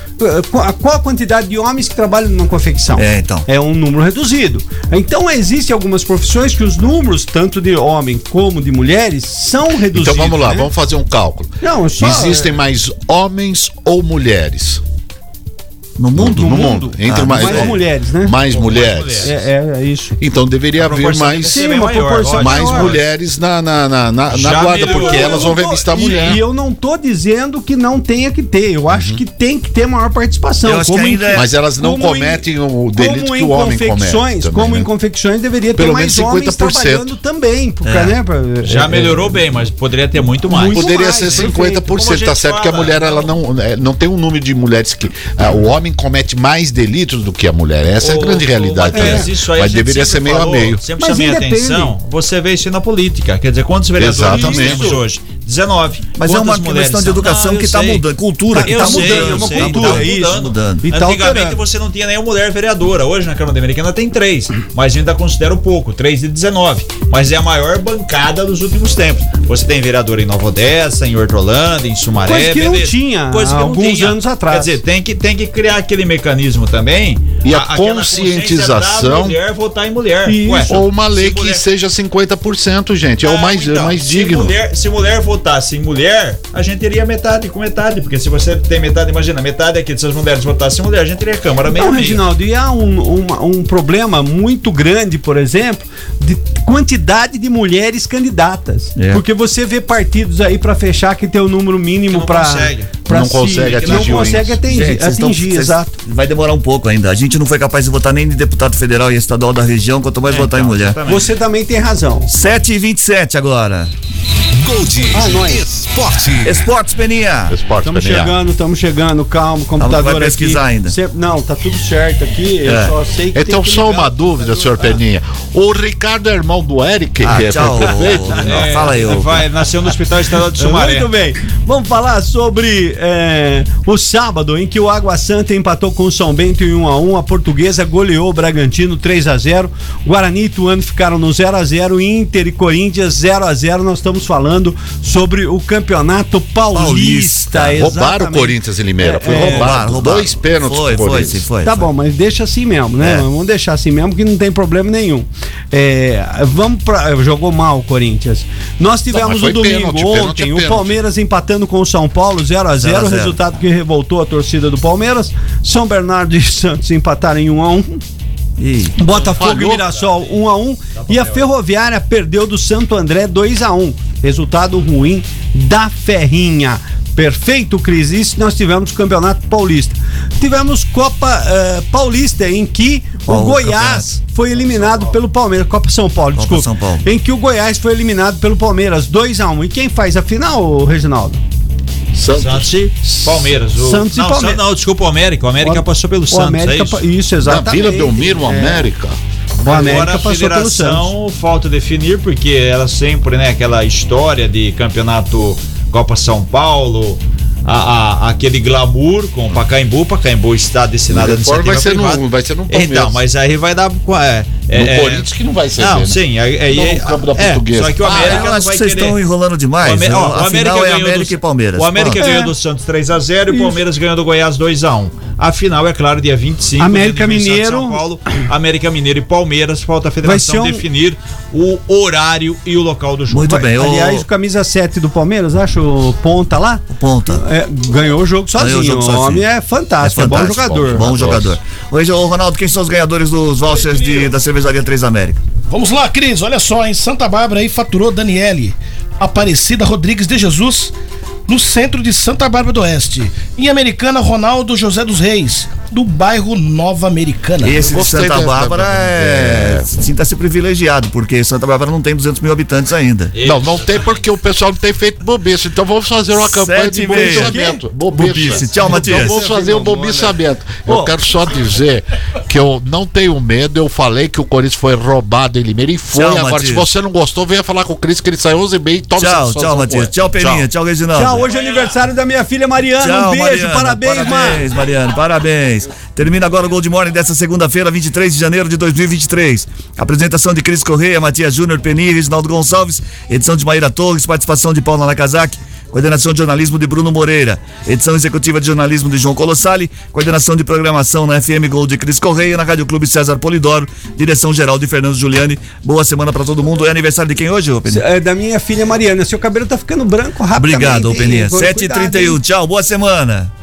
Speaker 4: Qual qual a quantidade de homens que trabalham numa confecção?
Speaker 1: É, então.
Speaker 4: É um número reduzido. Então existem algumas profissões que os números, tanto de homem como de mulheres, são reduzidos.
Speaker 2: Então vamos lá,
Speaker 4: né?
Speaker 2: vamos fazer um cálculo.
Speaker 4: Não, só-
Speaker 2: Existem mais homens ou mulheres?
Speaker 1: No mundo?
Speaker 4: No
Speaker 2: No
Speaker 4: mundo.
Speaker 2: mundo. Entre
Speaker 1: Ah,
Speaker 2: mais,
Speaker 4: mais
Speaker 2: é,
Speaker 4: mulheres, né?
Speaker 2: Mais mulheres.
Speaker 3: mulheres.
Speaker 4: É, é, é isso.
Speaker 2: Então deveria haver mais,
Speaker 4: Sim, uma
Speaker 3: maior,
Speaker 4: proporção
Speaker 2: mais
Speaker 4: maior.
Speaker 2: mulheres na, na, na, na, na guarda,
Speaker 3: melhorou.
Speaker 2: porque elas vão revistar mulher.
Speaker 4: E eu não tô dizendo que não tenha que ter. Eu acho que tem que ter maior participação.
Speaker 1: Ainda é-
Speaker 2: Mas elas não
Speaker 4: como em-
Speaker 2: cometem o delito que
Speaker 4: em
Speaker 2: o homem comete. também,
Speaker 4: como
Speaker 2: né?
Speaker 4: em confecções deveria
Speaker 2: Pelo
Speaker 4: ter mais
Speaker 2: menos
Speaker 4: homens
Speaker 2: 50%.
Speaker 4: trabalhando também, porque,
Speaker 1: É.
Speaker 4: né, pra-
Speaker 3: Já
Speaker 4: é,
Speaker 3: melhorou bem, mas poderia ter muito mais.
Speaker 4: Muito
Speaker 2: Poderia
Speaker 4: mais,
Speaker 2: ser
Speaker 4: perfeito.
Speaker 2: 50%,
Speaker 3: Como a
Speaker 2: tá certo que a mulher ela não, não tem um número de mulheres que. ah, o homem comete mais delitos do que a mulher. Essa é a grande
Speaker 3: ô,
Speaker 2: realidade. Né?
Speaker 3: isso aí a
Speaker 2: Mas deveria ser
Speaker 3: sempre
Speaker 2: meio
Speaker 3: falou,
Speaker 2: a meio.
Speaker 3: Sempre
Speaker 4: Mas
Speaker 3: chamei a
Speaker 4: independe.
Speaker 3: atenção. Você vê isso na política. Quer dizer, quantos vereadores nós
Speaker 2: Exatamente.
Speaker 3: temos hoje? 19.
Speaker 1: Mas é
Speaker 3: Quantas
Speaker 1: uma
Speaker 3: mulheres
Speaker 1: questão de educação
Speaker 3: Não,
Speaker 1: que tá
Speaker 3: sei.
Speaker 1: mudando, cultura que tá
Speaker 3: sei,
Speaker 1: mudando, é uma
Speaker 3: sei,
Speaker 1: cultura,
Speaker 3: tá
Speaker 1: isso,
Speaker 3: mudando.
Speaker 1: mudando.
Speaker 4: E tá
Speaker 3: Antigamente você não tinha nenhuma mulher vereadora. Hoje na Câmara Americana tem três, mas ainda considero pouco, 3 de 19. Mas é a maior bancada dos últimos tempos. Você tem vereador em Nova Odessa, em Hortolândia, em Sumaré.
Speaker 4: Coisa que não
Speaker 3: beleza.
Speaker 4: tinha
Speaker 3: Coisa que
Speaker 4: há
Speaker 3: não
Speaker 4: alguns
Speaker 3: tinha.
Speaker 4: anos atrás.
Speaker 3: Quer dizer, tem que, tem que criar aquele mecanismo também.
Speaker 2: E a
Speaker 3: consciência
Speaker 2: conscientização-
Speaker 3: da mulher votar em mulher.
Speaker 4: Isso.
Speaker 2: Ou uma lei
Speaker 3: se
Speaker 2: que
Speaker 3: mulher-
Speaker 2: seja 50%, gente. É o
Speaker 3: Não,
Speaker 2: mais, é
Speaker 3: então,
Speaker 2: mais
Speaker 3: se
Speaker 2: digno.
Speaker 3: Mulher, se mulher votasse em mulher, a gente teria metade com metade. Porque se você tem metade, imagina, metade aqui, se as mulheres votassem em mulher, a gente teria Câmara meio
Speaker 4: Então,
Speaker 3: meio.
Speaker 4: Reginaldo, e há um, uma- um problema muito grande, por exemplo, de quantidade de mulheres candidatas.
Speaker 1: É.
Speaker 4: Porque você vê partidos aí para fechar que tem o número mínimo
Speaker 3: Que não
Speaker 4: para
Speaker 3: consegue.
Speaker 2: Não consegue atingir
Speaker 4: não
Speaker 2: o
Speaker 4: consegue atingir,
Speaker 1: Gente,
Speaker 4: atingir exato.
Speaker 1: Vai demorar um pouco ainda. A gente não foi capaz de votar nem de deputado federal e estadual da região, quanto mais votar em mulher.
Speaker 3: exatamente.
Speaker 4: Você também tem razão.
Speaker 1: 7 e 27 agora.
Speaker 5: Gold
Speaker 4: Ah, nós.
Speaker 5: Esporte.
Speaker 1: Esportes, Peninha.
Speaker 2: Esporte
Speaker 4: Estamos chegando, estamos chegando, calma, computador
Speaker 1: vai pesquisar
Speaker 4: aqui.
Speaker 1: ainda.
Speaker 4: Cê- não, tá tudo certo aqui, eu
Speaker 1: É.
Speaker 4: só sei que
Speaker 2: Então,
Speaker 4: tem que
Speaker 2: só
Speaker 4: ligar
Speaker 2: uma dúvida, senhor. Peninha. O Ricardo é irmão do Eric,
Speaker 1: Ah,
Speaker 2: que é
Speaker 1: tchau.
Speaker 2: prefeito?
Speaker 1: Não, fala aí, ô.
Speaker 3: Vai, nasceu no Hospital Estadual de Sumaré.
Speaker 4: Muito bem. Vamos falar sobre é, o sábado em que o Água Santa empatou com o São Bento em 1 a 1 A portuguesa goleou o Bragantino 3 a 0 Guarani e Ituano ficaram no 0 a 0 Inter e Corinthians 0 a 0 Nós estamos falando sobre o Campeonato Paulista.
Speaker 1: Paulista.
Speaker 2: Roubaram o. Corinthians em Limeira. Foi
Speaker 4: É,
Speaker 2: roubado.
Speaker 1: roubaram.
Speaker 2: Dois pênaltis
Speaker 1: Foi,
Speaker 2: pro
Speaker 1: foi,
Speaker 2: Corinthians.
Speaker 1: sim, foi.
Speaker 4: Tá
Speaker 1: foi.
Speaker 4: bom, mas deixa assim mesmo, né?
Speaker 1: É.
Speaker 4: Vamos deixar assim mesmo que não tem problema nenhum. É, vamos pra. Jogou mal o Corinthians. Nós tivemos
Speaker 2: mas foi
Speaker 4: o domingo
Speaker 2: pênalti, pênalti
Speaker 4: ontem,
Speaker 2: é
Speaker 4: o
Speaker 2: pênalti.
Speaker 4: Palmeiras empatando com o São Paulo 0 a 0
Speaker 1: 0 a 0.
Speaker 4: resultado que revoltou a torcida do Palmeiras. São Bernardo e Santos empataram em 1 a 1
Speaker 1: Ih,
Speaker 4: Botafogo e
Speaker 2: Falhou,
Speaker 4: Mirassol 1 a 1 e a Ferroviária perdeu do Santo André 2 a 1. Resultado ruim da Ferrinha. Perfeito, Cris. Isso nós tivemos Campeonato Paulista. Tivemos Copa eh, Paulista em que
Speaker 1: Qual
Speaker 4: o Goiás foi eliminado pelo Palmeiras. Copa São Paulo,
Speaker 1: Copa
Speaker 4: desculpa.
Speaker 1: São Paulo.
Speaker 4: Em que o Goiás foi eliminado pelo Palmeiras 2 a 1. E quem faz a final, Reginaldo?
Speaker 2: Santos.
Speaker 3: Santos e Palmeiras. O...
Speaker 4: Santos e
Speaker 3: não,
Speaker 4: Palmeiras.
Speaker 3: San- Não, desculpa, o América. O América
Speaker 4: O-
Speaker 3: passou pelo
Speaker 4: o
Speaker 3: Santos,
Speaker 4: América,
Speaker 3: é isso?
Speaker 4: isso,
Speaker 2: Na
Speaker 4: exatamente.
Speaker 2: Vila Belmiro,
Speaker 4: É.
Speaker 2: América.
Speaker 4: O América
Speaker 3: Agora a
Speaker 4: passou pelo Santos.
Speaker 3: federação falta definir, porque ela sempre, né, aquela história de campeonato Copa São Paulo, a, a- aquele glamour com o Pacaembu, Pacaembu está destinado a
Speaker 2: vai
Speaker 3: iniciativa
Speaker 2: ser
Speaker 3: privada.
Speaker 2: no, vai ser no Palmeiras.
Speaker 3: Então, mas aí vai dar. É,
Speaker 2: no
Speaker 3: é,
Speaker 2: Corinthians que não vai ser.
Speaker 3: Não,
Speaker 2: né?
Speaker 3: sim, aí, aí
Speaker 2: No campo da
Speaker 3: é,
Speaker 2: Portuguesa.
Speaker 3: Só que o
Speaker 2: Ah,
Speaker 3: América
Speaker 1: eu
Speaker 3: não
Speaker 1: acho que
Speaker 3: vai
Speaker 1: vocês
Speaker 3: querer.
Speaker 1: estão enrolando demais.
Speaker 3: O, Amé- ó, o
Speaker 1: a final é
Speaker 3: ganhou
Speaker 1: América
Speaker 3: do-
Speaker 1: e Palmeiras.
Speaker 3: O América
Speaker 1: Pô.
Speaker 3: ganhou do Santos 3x0 e o Palmeiras ganhou do Goiás 2x1. A final é claro, dia 25.
Speaker 4: América
Speaker 3: de São
Speaker 4: Mineiro.
Speaker 3: Paulo, América Mineiro e Palmeiras. Falta a federação
Speaker 4: um-
Speaker 3: definir o horário e o local do jogo.
Speaker 1: Muito bem,
Speaker 4: Aliás, o camisa 7 do Palmeiras, acho ponta lá,
Speaker 1: ponta.
Speaker 4: é, ganhou o jogo sozinho.
Speaker 1: O jogo
Speaker 4: o
Speaker 1: sozinho.
Speaker 4: homem é fantástico, é, bom
Speaker 1: fantástico,
Speaker 4: jogador.
Speaker 1: Bom, jogador. Hoje, ô Ronaldo, quem são os ganhadores dos vouchers de- da cervejaria 3 América?
Speaker 8: Vamos lá, Cris, olha só, em Santa Bárbara aí faturou Daniele Aparecida Rodrigues de Jesus, no centro de Santa Bárbara do Oeste. Em Americana, Ronaldo José dos Reis, do bairro Nova Americana.
Speaker 1: Esse de Santa Bárbara é...
Speaker 2: é.
Speaker 1: Sinta-se privilegiado, porque Santa Bárbara não tem 200 mil habitantes ainda.
Speaker 2: Não, não tem porque o pessoal não tem feito bobiça. Então vamos fazer uma campanha
Speaker 1: Sete
Speaker 2: de bobiçamento.
Speaker 1: Bobice. Tchau, Matias.
Speaker 2: Então vamos fazer um bobiçamento. Eu quero só dizer que eu não tenho medo. Eu falei que o Corinthians foi roubado em Limeira e foi.
Speaker 1: Tchau,
Speaker 2: Agora,
Speaker 1: Matias.
Speaker 2: se você não gostou, venha falar com o Cris que ele saiu 11 e meia e toma
Speaker 1: Tchau, tchau, Matias. Tchau, Peninha. Tchau, Reginaldo.
Speaker 4: Tchau, hoje é aniversário da minha filha Mariana.
Speaker 1: Tchau,
Speaker 4: um beijo,
Speaker 1: Mariana.
Speaker 4: parabéns, mano.
Speaker 1: Parabéns, Mariana, parabéns. Termina agora o Gold Morning dessa segunda-feira, 23 de janeiro de 2023. Apresentação de Cris Correia, Matias Júnior, Peninha e Reginaldo Gonçalves. Edição de Maíra Torres, participação de Paula Nakazaki. Coordenação de jornalismo de Bruno Moreira. Edição executiva de jornalismo de João Colossali. Coordenação de programação na FM Gold de Cris Correia. Na Rádio Clube César Polidoro. Direção geral de Fernando Giuliani. Boa semana pra todo mundo. É aniversário de quem hoje, ô Peninha?
Speaker 4: É, da minha filha Mariana. Seu cabelo tá ficando branco rapidamente.
Speaker 1: Obrigado.
Speaker 4: Cuidado,
Speaker 1: 7h31.
Speaker 4: hein?
Speaker 1: Tchau, boa semana.